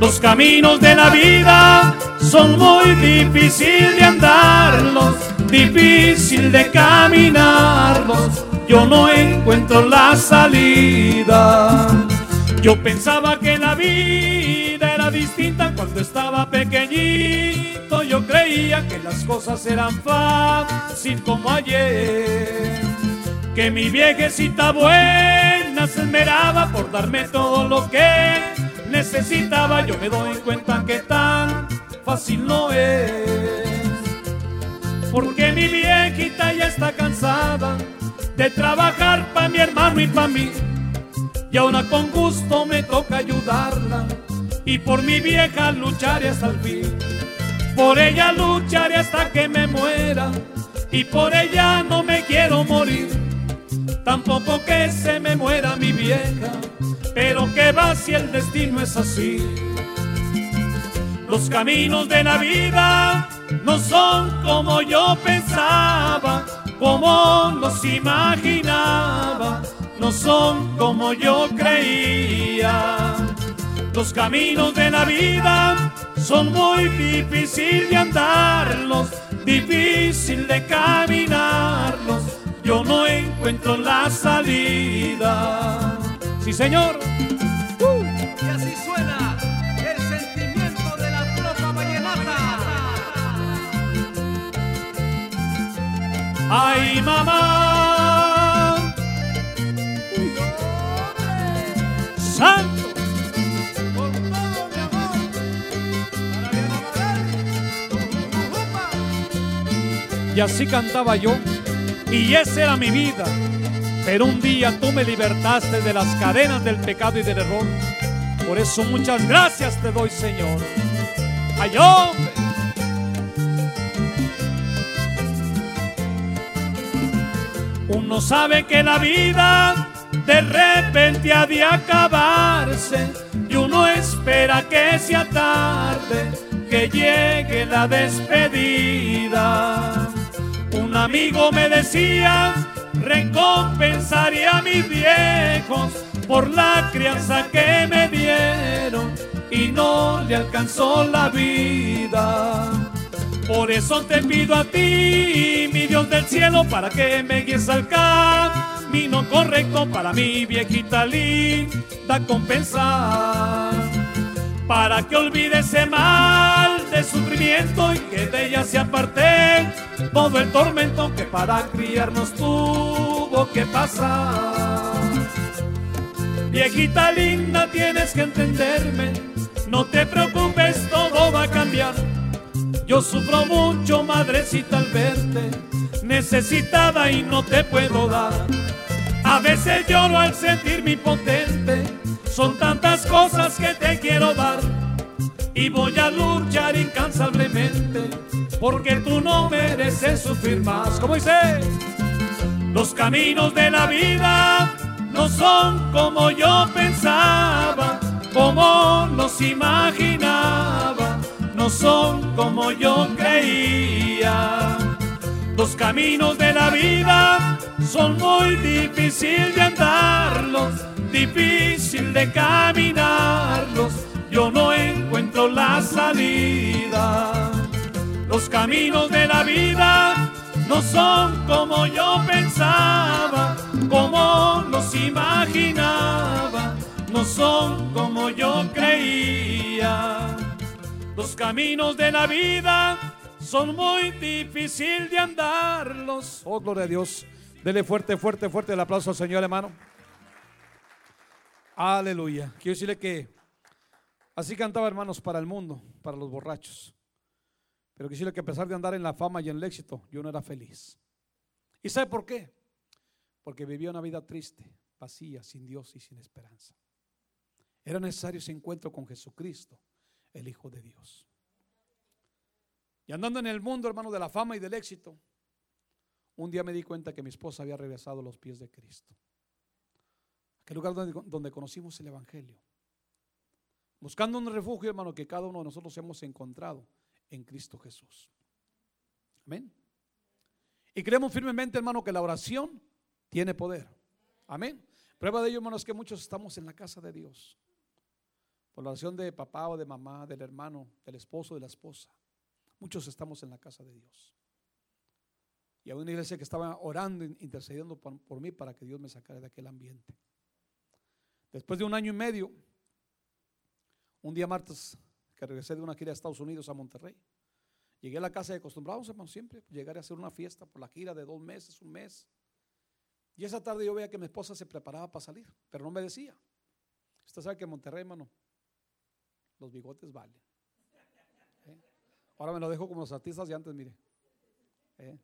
Los caminos de la vida son muy difícil de andarlos, difícil de caminarlos. Yo no encuentro la salida. Yo pensaba que la vida era distinta cuando estaba pequeñito. Yo creía que las cosas eran fácil como ayer. Que mi viejecita buena se esmeraba por darme todo lo que necesitaba. Yo me doy cuenta que tan fácil no es. Porque mi viejita ya está cansada de trabajar para mi hermano y para mí. Y ahora con gusto me toca ayudarla. Y por mi vieja lucharé hasta el fin. Por ella lucharé hasta que me muera. Y por ella no me quiero morir. Tampoco que se me muera mi vieja. Pero que va si el destino es así. Los caminos de la vida no son como yo pensaba, como los imaginaba, no son como yo creía. Los caminos de la vida son muy difíciles de andarlos, difícil de caminarlos. Yo no encuentro la salida. Sí, Señor. Ay, mamá. Santo. Y así cantaba yo. Y esa era mi vida. Pero un día tú me libertaste de las cadenas del pecado y del error. Por eso muchas gracias te doy, Señor. ¡Ay, hombre! Uno sabe que la vida de repente ha de acabarse y uno espera que sea tarde, que llegue la despedida. Un amigo me decía, recompensaré a mis viejos por la crianza que me dieron y no le alcanzó la vida. Por eso te pido a ti, mi Dios del cielo, para que me guíes al camino correcto para mi viejita linda compensar. Para que olvide ese mal de sufrimiento y que de ella se aparte todo el tormento que para criarnos tuvo que pasar. Viejita linda, tienes que entenderme, no te preocupes, todo va a cambiar. Yo sufro mucho, madrecita, al verte, necesitada y no te puedo dar. A veces lloro al sentirme impotente, son tantas cosas que te quiero dar. Y voy a luchar incansablemente, porque tú no mereces sufrir más. Como dice, Los caminos de la vida no son como yo pensaba, como los imaginaba, no son como yo creía. Los caminos de la vida son muy difíciles de andarlos, difícil de caminarlos. Yo no encuentro la salida. Los caminos de la vida no son como yo pensaba, como los imaginaba, no son como yo creía. Los caminos de la vida son muy difíciles de andarlos. oh gloria a Dios. Dele fuerte, fuerte, fuerte el aplauso al Señor, hermano. Aleluya. Quiero decirle que así cantaba, hermanos, para el mundo, para los borrachos. Pero quiero decirle que a pesar de andar en la fama y en el éxito, yo no era feliz. ¿Y sabe por qué? Porque vivía una vida triste, vacía, sin Dios y sin esperanza. Era necesario ese encuentro con Jesucristo, el Hijo de Dios. Y andando en el mundo, hermano, de la fama y del éxito, un día me di cuenta que mi esposa había regresado a los pies de Cristo. Aquel lugar donde, donde conocimos el Evangelio. Buscando un refugio, hermano, que cada uno de nosotros hemos encontrado en Cristo Jesús. Amén. Y creemos firmemente, hermano, que la oración tiene poder. Amén. Prueba de ello, hermano, es que muchos estamos en la casa de Dios. Por la oración de papá o de mamá, del hermano, del esposo, de la esposa. Muchos estamos en la casa de Dios. Y hay una iglesia que estaba orando, intercediendo por, mí para que Dios me sacara de aquel ambiente. Después de un año y medio, un día martes que regresé de una gira a Estados Unidos a Monterrey, llegué a la casa de acostumbrados, hermano, siempre llegar a hacer una fiesta por la gira de dos meses, un mes. Y esa tarde yo veía que mi esposa se preparaba para salir, pero no me decía. Usted sabe que Monterrey, hermano, los bigotes valen. ¿Eh? Ahora me lo dejo como los artistas de antes, mire. ¿Eh?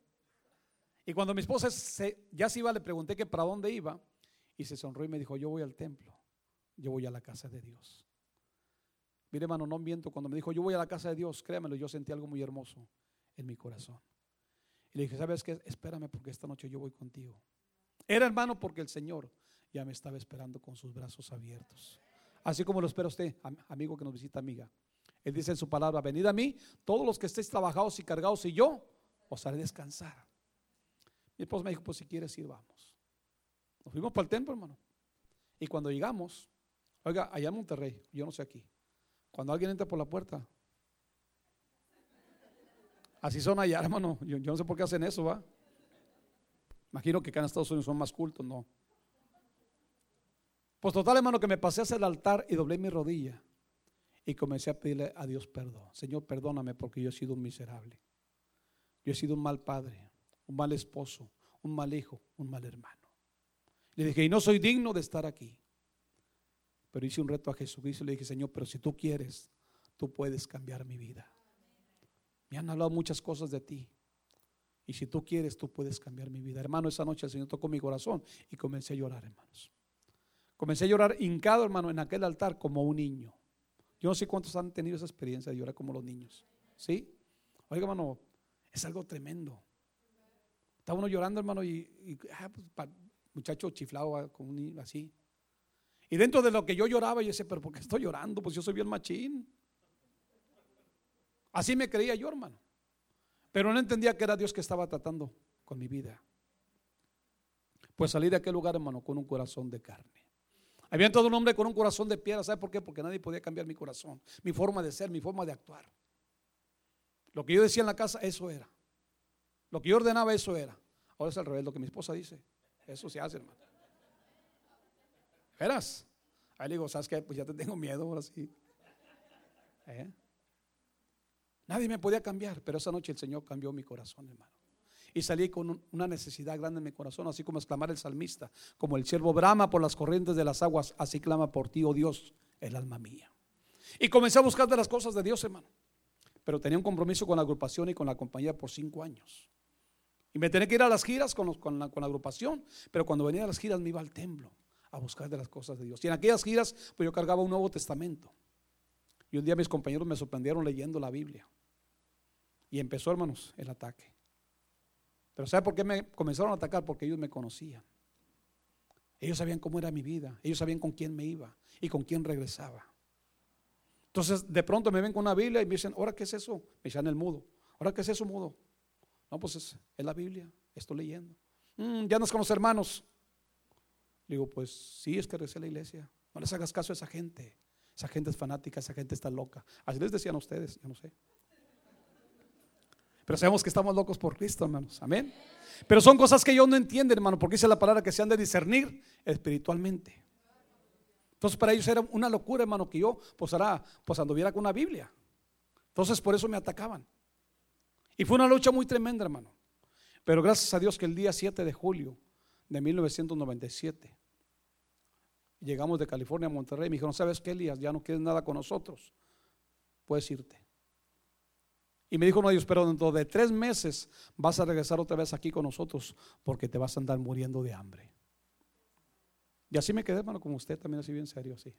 Y cuando mi esposa se- ya se iba, le pregunté que para dónde iba y se sonrió y me dijo, yo voy al templo, yo voy a la casa de Dios. Mire, hermano, no miento, cuando me dijo, yo voy a la casa de Dios, créamelo, yo sentí algo muy hermoso en mi corazón. Y le dije, ¿sabes qué? Espérame porque esta noche yo voy contigo. Era hermano porque el Señor ya me estaba esperando con sus brazos abiertos. Así como lo espera usted, am- amigo que nos visita, amiga. Él dice en su palabra, venid a mí, todos los que estéis trabajados y cargados, y yo os haré descansar. Mi esposa me dijo, pues si quieres ir, vamos. Nos fuimos para el templo, hermano. Y cuando llegamos, Oiga, allá en Monterrey, yo no sé aquí. Cuando alguien entra por la puerta, así son allá, hermano. Yo, yo no sé por qué hacen eso, ¿va? Imagino que acá en Estados Unidos son más cultos, no. Pues total, hermano, que me pasé hacia el altar y doblé mi rodilla y comencé a pedirle a Dios perdón. Señor, perdóname porque yo he sido un miserable. Yo he sido un mal padre, un mal esposo, un mal hijo, un mal hermano. Le dije, y no soy digno de estar aquí. Pero hice un reto a Jesucristo y le dije, Señor, pero si tú quieres, tú puedes cambiar mi vida. Me han hablado muchas cosas de ti. Y si tú quieres, tú puedes cambiar mi vida. Hermano, esa noche el Señor tocó mi corazón y comencé a llorar, hermanos. Comencé a llorar hincado, hermano, en aquel altar como un niño. Yo no sé cuántos han tenido esa experiencia de llorar como los niños. ¿Sí? Oiga, hermano, es algo tremendo. Está uno llorando, hermano, y, ah, pues, muchacho chiflado, como así. Y dentro de lo que yo lloraba, yo decía, pero ¿por qué estoy llorando? Pues yo soy bien machín. Así me creía yo, hermano. Pero no entendía que era Dios que estaba tratando con mi vida. Pues salí de aquel lugar, hermano, con un corazón de carne. Había todo un hombre con un corazón de piedra. ¿Sabe por qué? Porque nadie podía cambiar mi corazón, mi forma de ser, mi forma de actuar. Lo que yo decía en la casa, eso era. Lo que yo ordenaba, eso era. Ahora es al revés, lo que mi esposa dice. Eso se hace, hermano. ¿Verás? Ahí le digo, ¿sabes qué? Pues ya te tengo miedo ahora sí. ¿Eh? Nadie me podía cambiar, pero esa noche el Señor cambió mi corazón, hermano. Y salí con una necesidad grande en mi corazón, así como exclamar el salmista, como el siervo brama por las corrientes de las aguas, así clama por ti, oh Dios, el alma mía. Y comencé a buscar de las cosas de Dios, hermano. Pero tenía un compromiso con la agrupación y con la compañía por cinco años. Y me tenía que ir a las giras con, con, la, con la agrupación, pero cuando venía a las giras me iba al templo a buscar de las cosas de Dios. Y en aquellas giras, pues yo cargaba un Nuevo Testamento. Y un día mis compañeros me sorprendieron leyendo la Biblia. Y empezó, hermanos, el ataque. Pero ¿sabe por qué me comenzaron a atacar? Porque ellos me conocían. Ellos sabían cómo era mi vida. Ellos sabían con quién me iba y con quién regresaba. Entonces, de pronto me ven con una Biblia y me dicen, ¿ahora qué es eso? Me dicen el mudo. ¿Ahora qué es eso mudo? No, pues es, la Biblia. Estoy leyendo. Mm, ya nos los hermanos. Digo, pues sí, es que recé la iglesia. No les hagas caso a esa gente. Esa gente es fanática, esa gente está loca. Así les decían a ustedes, yo no sé. Pero sabemos que estamos locos por Cristo, hermanos. Amén. Pero son cosas que ellos no entienden, hermano, porque dice la palabra que se han de discernir espiritualmente. Entonces para ellos era una locura, hermano, que yo pues ahora pues anduviera con una Biblia. Entonces por eso me atacaban. Y fue una lucha muy tremenda, hermano. Pero gracias a Dios que el día 7 de julio de 1997 llegamos de California a Monterrey. Me dijeron, ¿sabes qué, Elías? Ya no quieres nada con nosotros. Puedes irte. Y me dijo no Dios, pero dentro de tres meses vas a regresar otra vez aquí con nosotros porque te vas a andar muriendo de hambre. Y así me quedé, hermano, como usted también, así bien serio, así.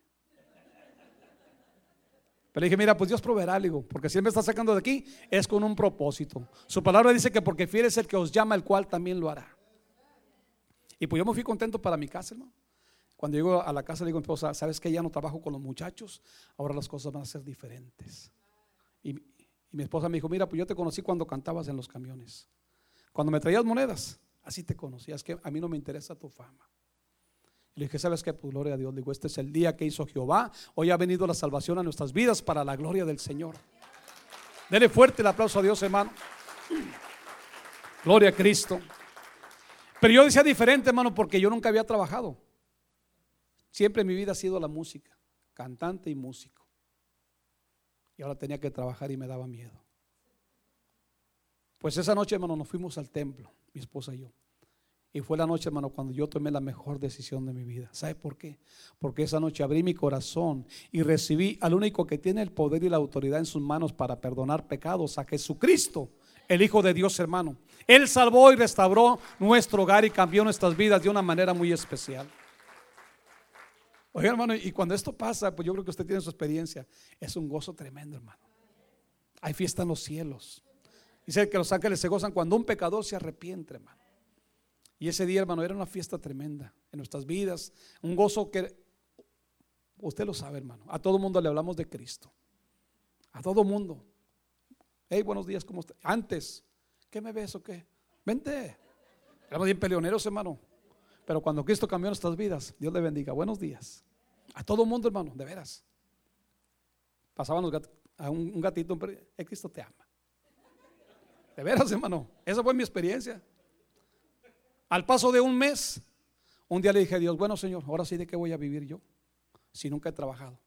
Pero dije, mira, pues Dios proveerá, digo, porque si Él me está sacando de aquí, es con un propósito. Su palabra dice que porque fiel es el que os llama, el cual también lo hará. Y pues yo me fui contento para mi casa, hermano. Cuando llego a la casa le digo a mi esposa, ¿sabes que ya no trabajo con los muchachos? Ahora las cosas van a ser diferentes. Y, y mi esposa me dijo, mira, pues yo te conocí cuando cantabas en los camiones. Cuando me traías monedas, así te conocías, que a mí no me interesa tu fama. Y le dije, ¿sabes qué? Pues gloria a Dios. digo, este es el día que hizo Jehová. Hoy ha venido la salvación a nuestras vidas para la gloria del Señor. Dele fuerte el aplauso a Dios, hermano. Gloria a Cristo. Pero yo decía diferente, hermano, porque yo nunca había trabajado. Siempre en mi vida ha sido la música, cantante y músico. Y ahora tenía que trabajar y me daba miedo. Pues esa noche, hermano, nos fuimos al templo, mi esposa y yo. Y fue la noche, hermano, cuando yo tomé la mejor decisión de mi vida. ¿Sabe por qué? Porque esa noche abrí mi corazón y recibí al único que tiene el poder y la autoridad en sus manos para perdonar pecados, a Jesucristo, el Hijo de Dios, hermano. Él salvó y restauró nuestro hogar y cambió nuestras vidas de una manera muy especial. Oye, hermano, y cuando esto pasa, pues yo creo que usted tiene su experiencia. Es un gozo tremendo, hermano. Hay fiesta en los cielos. Dice que los ángeles se gozan cuando un pecador se arrepiente, hermano. Y ese día, hermano, era una fiesta tremenda en nuestras vidas. Un gozo que, usted lo sabe, hermano. A todo mundo le hablamos de Cristo. A todo mundo. Hey, buenos días, ¿cómo está? Antes, ¿qué me ves o qué? Vente. Éramos bien peleoneros, hermano. Pero cuando Cristo cambió nuestras vidas, Dios le bendiga. Buenos días. A todo mundo, hermano, de veras. Pasaban a un, gatito, el Cristo te ama. De veras, hermano. Esa fue mi experiencia. Al paso de un mes, un día le dije a Dios, bueno, Señor, ahora sí de qué voy a vivir yo, si nunca he trabajado.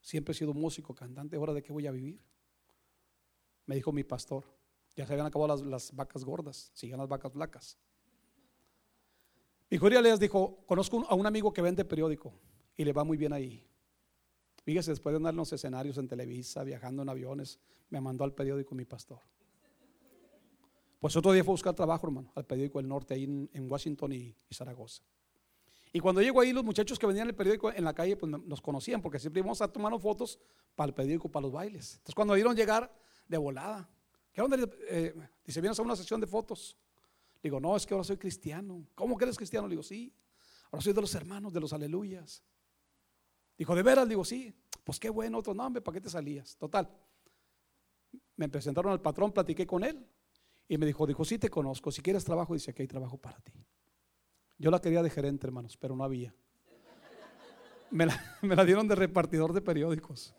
Siempre he sido músico, cantante, ahora de qué voy a vivir. Me dijo mi pastor, ya se habían acabado las, vacas gordas, siguen las vacas flacas. Hijo les dijo, conozco a un amigo que vende periódico y le va muy bien ahí. Fíjese, después de andar en los escenarios en Televisa, viajando en aviones, me mandó al periódico mi pastor. Pues otro día fue a buscar trabajo, hermano, al periódico del norte, ahí en, Washington y, y Zaragoza. Y cuando llego ahí, los muchachos que vendían el periódico en la calle, pues nos conocían, porque siempre íbamos a tomar fotos para el periódico, para los bailes. Entonces, cuando vieron llegar, de volada, ¿qué onda? Eh, dice, vienes a una sesión de fotos. Digo, no, es que ahora soy cristiano. ¿Cómo que eres cristiano? Digo, sí. Ahora soy de los hermanos, de los aleluyas. Dijo, ¿de veras? Digo, sí. Pues qué bueno, otro nombre, ¿para qué te salías? Total. Me presentaron al patrón, platiqué con él y me dijo, dijo, sí te conozco, si quieres trabajo, dice, aquí hay trabajo para ti. Yo la quería de gerente, hermanos, pero no había. Me la, me la dieron de repartidor de periódicos.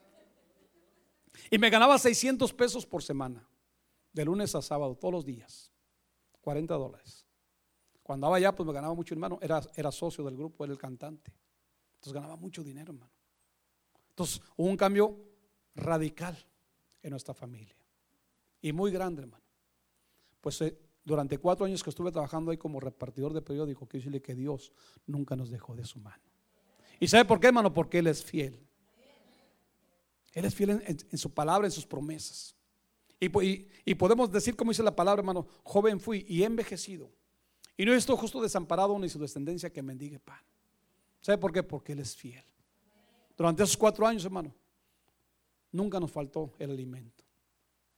Y me ganaba 600 pesos por semana, de lunes a sábado, todos los días. 40 dólares. Cuando andaba allá, pues me ganaba mucho, hermano. Era, era socio del grupo, era el cantante. Entonces ganaba mucho dinero, hermano. Entonces hubo un cambio radical en nuestra familia. Y muy grande, hermano. Pues eh, durante cuatro años que estuve trabajando ahí como repartidor de periódico, quiero decirle que Dios nunca nos dejó de su mano. ¿Y sabe por qué, hermano? Porque Él es fiel. Él es fiel en, en- en su palabra, en sus promesas. Y, y- podemos decir, como dice la palabra, hermano, joven fui y envejecido. Y no estoy justo desamparado ni su descendencia que mendigue pan. ¿Sabe por qué? Porque Él es fiel. Durante esos cuatro años, hermano, nunca nos faltó el alimento.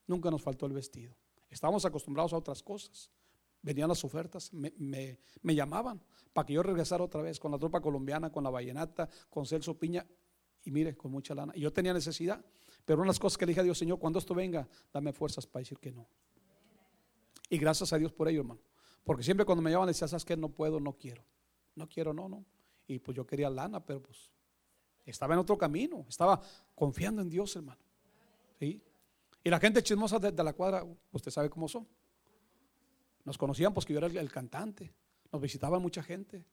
Nunca nos faltó el vestido. Estábamos acostumbrados a otras cosas. Venían las ofertas, me, me- me llamaban para que yo regresara otra vez con la tropa colombiana, con la vallenata, con Celso Piña. Y mire, con mucha lana. Y yo tenía necesidad. Pero una de las cosas que le dije a Dios, Señor, cuando esto venga, dame fuerzas para decir que no. Y gracias a Dios por ello, hermano. Porque siempre cuando me llamaban decía, ¿sabes qué? No puedo, no quiero. No quiero, no, no. Y pues yo quería lana, pero pues estaba en otro camino. Estaba confiando en Dios, hermano. ¿Sí? Y la gente chismosa de, la cuadra, usted sabe cómo son. Nos conocían pues que yo era el, el cantante. Nos visitaba mucha gente.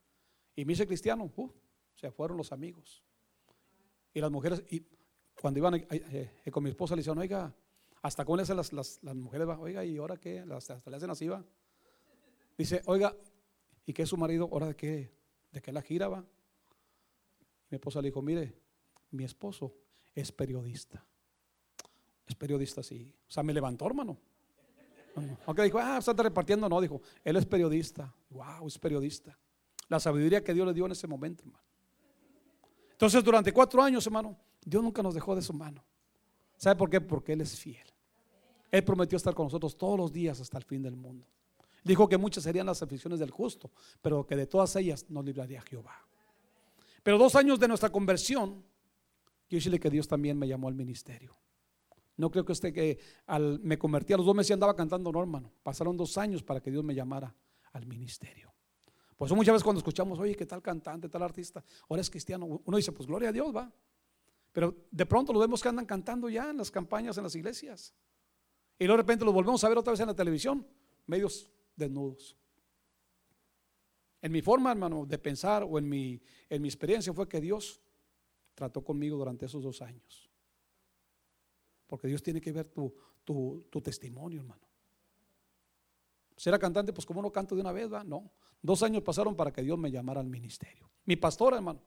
Y me hice cristiano, uh, se fueron los amigos. Y las mujeres, cuando iban eh, eh, con mi esposa, le decían, oiga, hasta con esas las, las, las mujeres, va, oiga, ¿y ahora qué? Hasta, hasta le hacen así, va. Dice, oiga, ¿y qué es su marido? ¿Ahora de qué? ¿De qué la gira, va? Mi esposa le dijo, mire, mi esposo es periodista. Es periodista, sí. O sea, me levantó, hermano. No, no. Aunque dijo, ah, está repartiendo, no, dijo, él es periodista. Wow, es periodista. La sabiduría que Dios le dio en ese momento, hermano. Entonces, durante cuatro años, hermano, Dios nunca nos dejó de su mano. ¿Sabe por qué? Porque Él es fiel. Él prometió estar con nosotros todos los días hasta el fin del mundo. Dijo que muchas serían las aflicciones del justo, pero que de todas ellas nos libraría Jehová. Pero dos años de nuestra conversión, quiero decirle que Dios también me llamó al ministerio. No creo que usted que al, me convertí a los dos meses y andaba cantando, no, hermano. Pasaron dos años para que Dios me llamara al ministerio. Por eso muchas veces cuando escuchamos, oye, ¿qué tal cantante, tal artista? Ahora es cristiano. Uno dice, pues gloria a Dios, va. Pero de pronto los vemos que andan cantando ya en las campañas, en las iglesias. Y luego de repente los volvemos a ver otra vez en la televisión, medios desnudos. En mi forma, hermano, de pensar o en mi, en mi experiencia fue que Dios trató conmigo durante esos dos años. Porque Dios tiene que ver tu, tu, tu testimonio, hermano. Si era cantante, pues como no canto de una vez, va, no. Dos años pasaron para que Dios me llamara al ministerio. Mi pastor, hermano,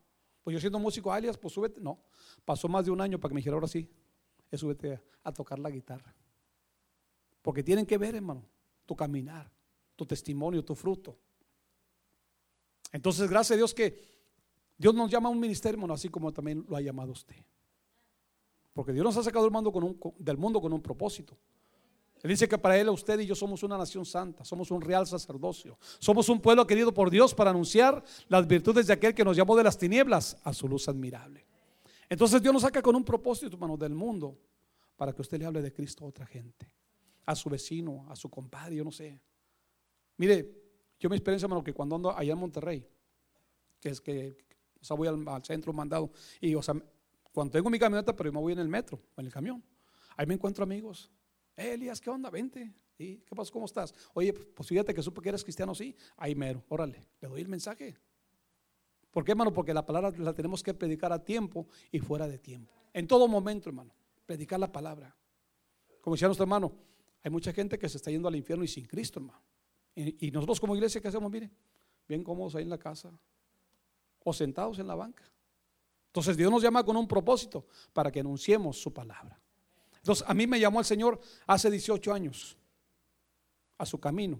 pues yo siendo músico alias, pues súbete, no. Pasó más de un año para que me dijera, ahora sí, es súbete a, tocar la guitarra. Porque tienen que ver, hermano, tu caminar, tu testimonio, tu fruto. Entonces, gracias a Dios que Dios nos llama a un ministerio, hermano, así como también lo ha llamado usted. Porque Dios nos ha sacado del mundo con un propósito. Él dice que para Él, usted y yo somos una nación santa, somos un real sacerdocio, somos un pueblo querido por Dios para anunciar las virtudes de aquel que nos llamó de las tinieblas a su luz admirable. Entonces Dios nos saca con un propósito, hermano, del mundo para que usted le hable de Cristo a otra gente, a su vecino, a su compadre, yo no sé. Mire, yo mi experiencia, hermano, que cuando ando allá en Monterrey, que es que sea, voy al, al centro mandado y, o sea, cuando tengo mi camioneta, pero yo me voy en el metro, en el camión. Ahí me encuentro amigos. Eh, Elías, ¿qué onda? Vente. ¿Y qué pasó? ¿Cómo estás? Oye, pues fíjate que supe que eres cristiano, sí. Ahí mero, órale, le doy el mensaje. ¿Por qué, hermano? Porque la palabra la tenemos que predicar a tiempo y fuera de tiempo. En todo momento, hermano. Predicar la palabra. Como decía nuestro hermano, hay mucha gente que se está yendo al infierno y sin Cristo, hermano. Y, y nosotros como iglesia, ¿qué hacemos? Mire, bien cómodos ahí en la casa o sentados en la banca. Entonces Dios nos llama con un propósito para que anunciemos su palabra. Entonces a mí me llamó el Señor hace 18 años a su camino.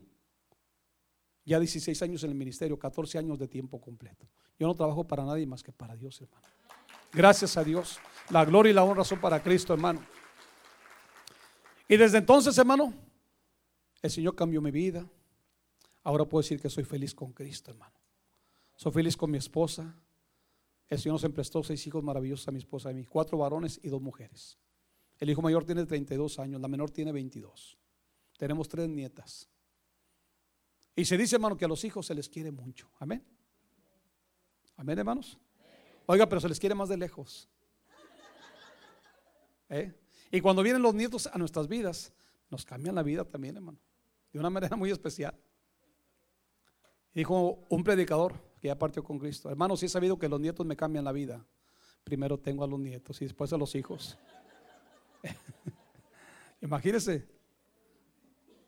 Ya 16 años en el ministerio, 14 años de tiempo completo. Yo no trabajo para nadie más que para Dios, hermano. Gracias a Dios. La gloria y la honra son para Cristo, hermano. Y desde entonces, hermano, el Señor cambió mi vida. Ahora puedo decir que soy feliz con Cristo, hermano. Soy feliz con mi esposa. El Señor nos emprestó seis hijos maravillosos a mi esposa y a mí, cuatro varones y dos mujeres. El hijo mayor tiene 32 años, la menor tiene 22. Tenemos tres nietas. Y se dice, hermano, que a los hijos se les quiere mucho. Amén. Amén, hermanos. Oiga, pero se les quiere más de lejos. ¿Eh? Y cuando vienen los nietos a nuestras vidas, nos cambian la vida también, hermano. De una manera muy especial. Dijo un predicador que ya partió con Cristo. Hermano, si he sabido que los nietos me cambian la vida. Primero tengo a los nietos y después a los hijos. Imagínense.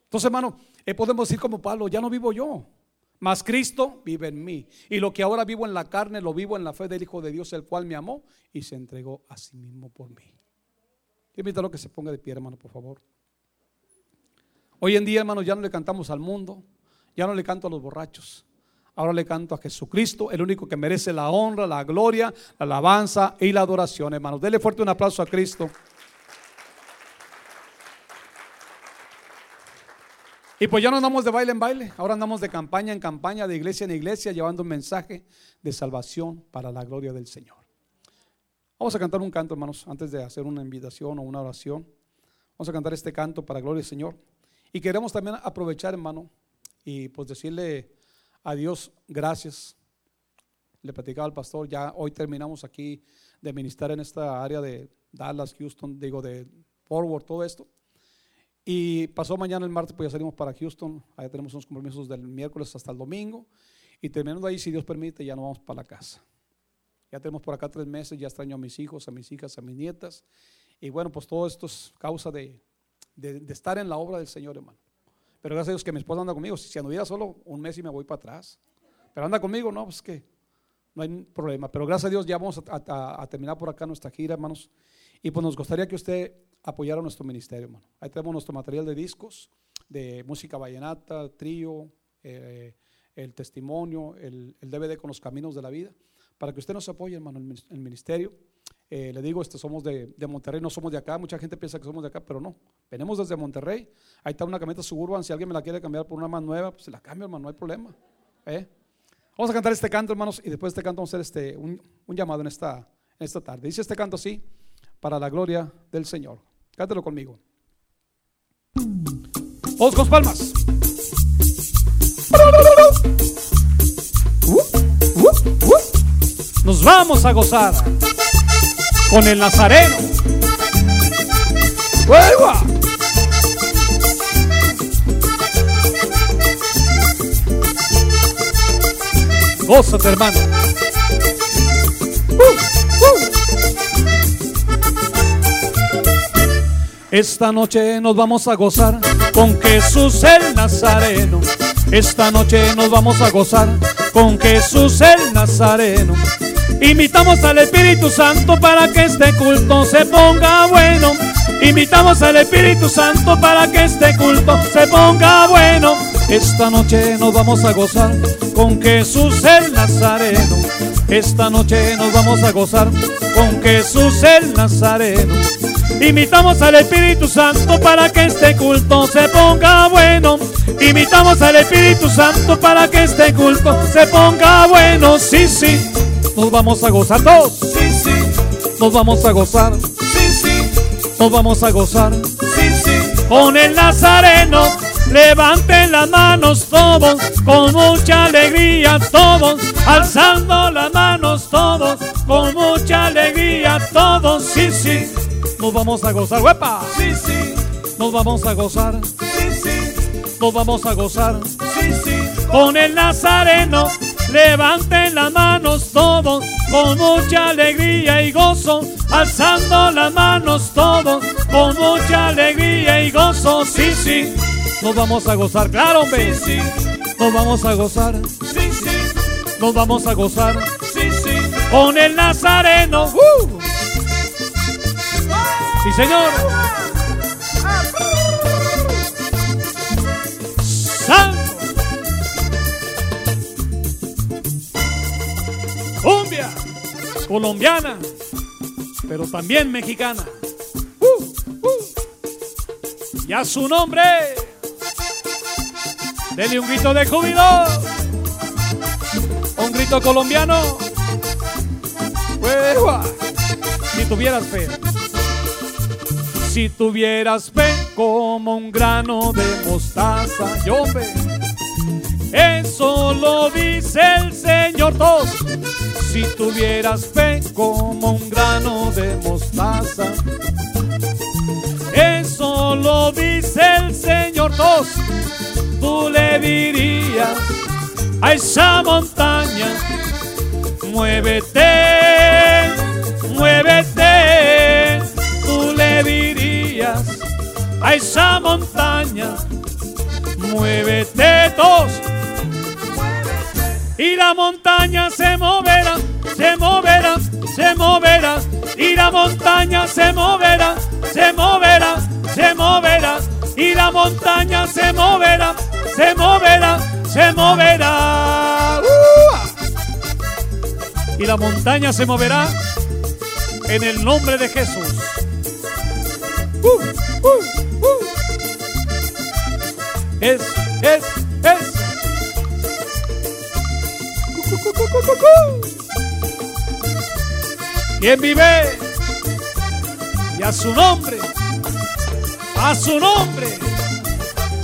Entonces, hermano, eh, podemos decir como Pablo, ya no vivo yo, mas Cristo vive en mí. Y lo que ahora vivo en la carne, lo vivo en la fe del Hijo de Dios, el cual me amó y se entregó a sí mismo por mí. Invítalo que se ponga de pie, hermano, por favor. Hoy en día, hermano, ya no le cantamos al mundo, ya no le canto a los borrachos. Ahora le canto a Jesucristo, el único que merece la honra, la gloria, la alabanza y la adoración, hermanos. Dele fuerte un aplauso a Cristo. Y pues ya no andamos de baile en baile, ahora andamos de campaña en campaña, de iglesia en iglesia, llevando un mensaje de salvación para la gloria del Señor. Vamos a cantar un canto, hermanos, antes de hacer una invitación o una oración. Vamos a cantar este canto para gloria del Señor. Y queremos también aprovechar, hermano, y pues decirle a Dios gracias. Le platicaba al pastor, ya hoy terminamos aquí de ministrar en esta área de Dallas, Houston, digo, de Forward, todo esto. Y pasó mañana el martes, pues ya salimos para Houston. Allá tenemos unos compromisos del miércoles hasta el domingo. Y terminando ahí, si Dios permite, ya nos vamos para la casa. Ya tenemos por acá tres meses, ya extraño a mis hijos, a mis hijas, a mis nietas. Y bueno, pues todo esto es causa de, de, estar en la obra del Señor, hermano. Pero gracias a Dios que mi esposa anda conmigo. Si anduviera solo un mes y me voy para atrás. Pero anda conmigo, no, pues que no hay problema. Pero gracias a Dios ya vamos a, a terminar por acá nuestra gira, hermanos. Y pues nos gustaría que usted apoyara nuestro ministerio, hermano. Ahí tenemos nuestro material de discos, de música vallenata, trío, eh, el testimonio, el, el, DVD con los caminos de la vida, para que usted nos apoye, hermano, en el ministerio. Eh, le digo, este, somos de, de, Monterrey, no somos de acá. Mucha gente piensa que somos de acá, pero no. Venimos desde Monterrey. Ahí está una camioneta suburban. Si alguien me la quiere cambiar por una más nueva, pues se la cambio, hermano, no hay problema. ¿Eh? Vamos a cantar este canto, hermanos, y después de este canto vamos a hacer este, un, un llamado en esta, en esta tarde. Dice este canto así para la gloria del Señor. Cántelo conmigo. Todos palmas. Nos vamos a gozar con el Nazareno. ¡Hueva! Gózate, hermano. Esta noche nos vamos a gozar con Jesús el Nazareno. Esta noche nos vamos a gozar con Jesús el Nazareno. Invitamos al Espíritu Santo para que este culto se ponga bueno. Invitamos al Espíritu Santo para que este culto se ponga bueno. Esta noche nos vamos a gozar con Jesús el Nazareno. Esta noche nos vamos a gozar con Jesús el Nazareno. Invitamos al Espíritu Santo para que este culto se ponga bueno. Invitamos al Espíritu Santo para que este culto se ponga bueno. Sí, sí, nos vamos a gozar todos. Sí, sí, nos vamos a gozar. Sí, sí, nos vamos a gozar. Sí, sí, con el Nazareno. levanten las manos todos, con mucha alegría todos, alzando las manos todos, con mucha alegría todos, sí, sí, nos vamos a gozar, huepa, Sí, sí, nos vamos a gozar, sí, sí, nos vamos a gozar. sí, sí. con el Nazareno. Levanten las manos todos con mucha alegría y gozo, alzando las manos todos con mucha alegría y gozo. Sí, sí, nos vamos a gozar, claro, hombre. Sí, Nos vamos a gozar, sí, sí, nos vamos a gozar sí, sí. con el Nazareno. ¡Uh! Sí, señor. Santo. Cumbia colombiana, pero también mexicana. Uh, uh. Y a su nombre, denle un grito de júbilo. Un grito colombiano. Hueva. Si tuvieras fe. Si tuvieras fe como un grano de mostaza, yo fe. Eso lo dice el Señor dos. Si tuvieras fe como un grano de mostaza, eso lo dice el Señor dos. Tú le dirías a esa montaña, muévete, muévete. A esa montaña, muévete dos. Y la montaña se moverá, se moverá, se moverá. Y la montaña se moverá, se moverá, se moverá. Y la montaña se moverá, se moverá, se moverá. ¡Ua! Y la montaña se moverá en el nombre de Jesús. ¡Uh, uh! Es, es, es. ¿Quién vive? Y a su nombre, a su nombre,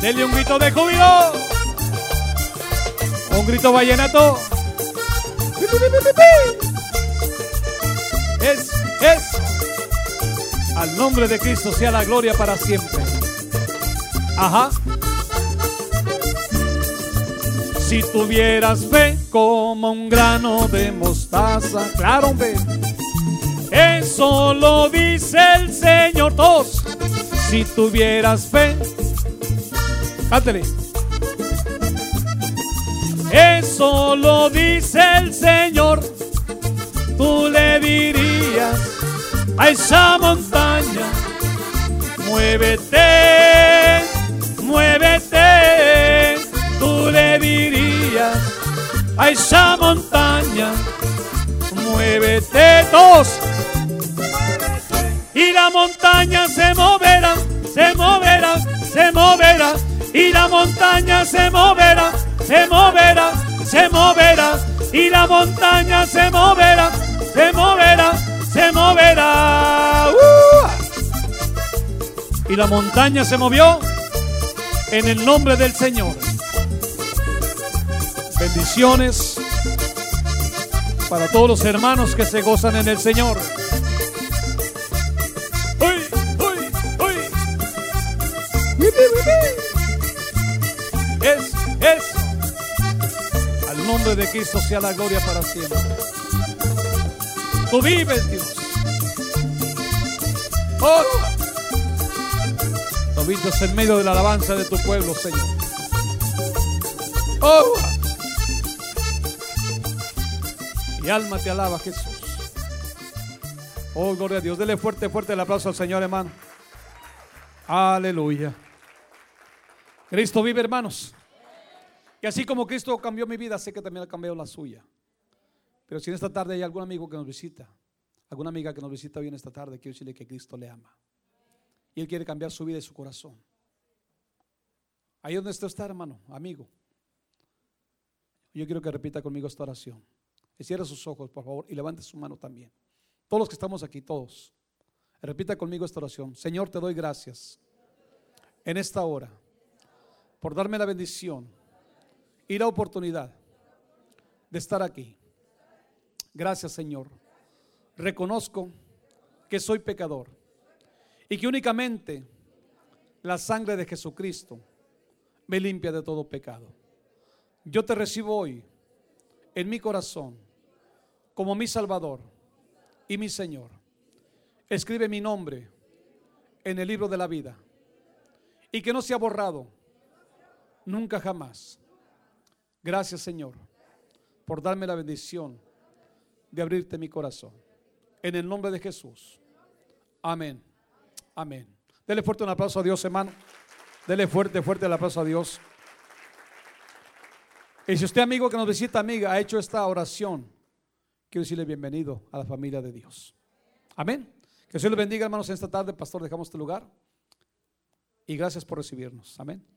denle un grito de júbilo, un grito vallenato. Es, al nombre de Cristo sea la gloria para siempre. Ajá. Si tuvieras fe como un grano de mostaza, claro, hombre. Eso lo dice el Señor. Dos. Si tuvieras fe, cántale. Eso lo dice el Señor. Tú le dirías a esa montaña, muévete, muévete. Tú le dirías a esa montaña, muévete dos. Y la montaña se moverá, se moverá, se moverá. Y la montaña se moverá, se moverá, se moverá. Y la montaña se moverá, se moverá, se moverá. ¡Uh! Y la montaña se movió en el nombre del Señor. Bendiciones para todos los hermanos que se gozan en el Señor. ¡Uy, uy, uy! Es, es. Al nombre de Cristo sea la gloria para siempre. Tú vives, Dios. Oh. Tú vives en medio de la alabanza de tu pueblo, Señor. Oh. Mi alma te alaba, Jesús. Oh, gloria a Dios. Dele fuerte, fuerte el aplauso al Señor, hermano. Aleluya. Cristo vive, hermanos. Y así como Cristo cambió mi vida, sé que también ha cambiado la suya. Pero si en esta tarde hay algún amigo que nos visita, alguna amiga que nos visita hoy en esta tarde, quiero decirle que Cristo le ama. Y Él quiere cambiar su vida y su corazón. Ahí donde usted está, hermano, amigo. Yo quiero que repita conmigo esta oración. Y cierre sus ojos, por favor, y levante su mano también. Todos los que estamos aquí, todos. Repita conmigo esta oración. Señor, te doy gracias en esta hora por darme la bendición y la oportunidad de estar aquí. Gracias Señor. Reconozco que soy pecador y que únicamente la sangre de Jesucristo me limpia de todo pecado. Yo te recibo hoy en mi corazón como mi Salvador y mi Señor. Escribe mi nombre en el libro de la vida y que no sea borrado nunca jamás. Gracias Señor por darme la bendición de abrirte mi corazón. En el nombre de Jesús. Amén. Amén. Dele fuerte un aplauso a Dios, hermano. Dele fuerte, fuerte el aplauso a Dios. Y si usted, amigo que nos visita, amiga, ha hecho esta oración, quiero decirle bienvenido a la familia de Dios. Amén. Que Dios le bendiga, hermanos, en esta tarde, pastor, dejamos este lugar. Y gracias por recibirnos. Amén.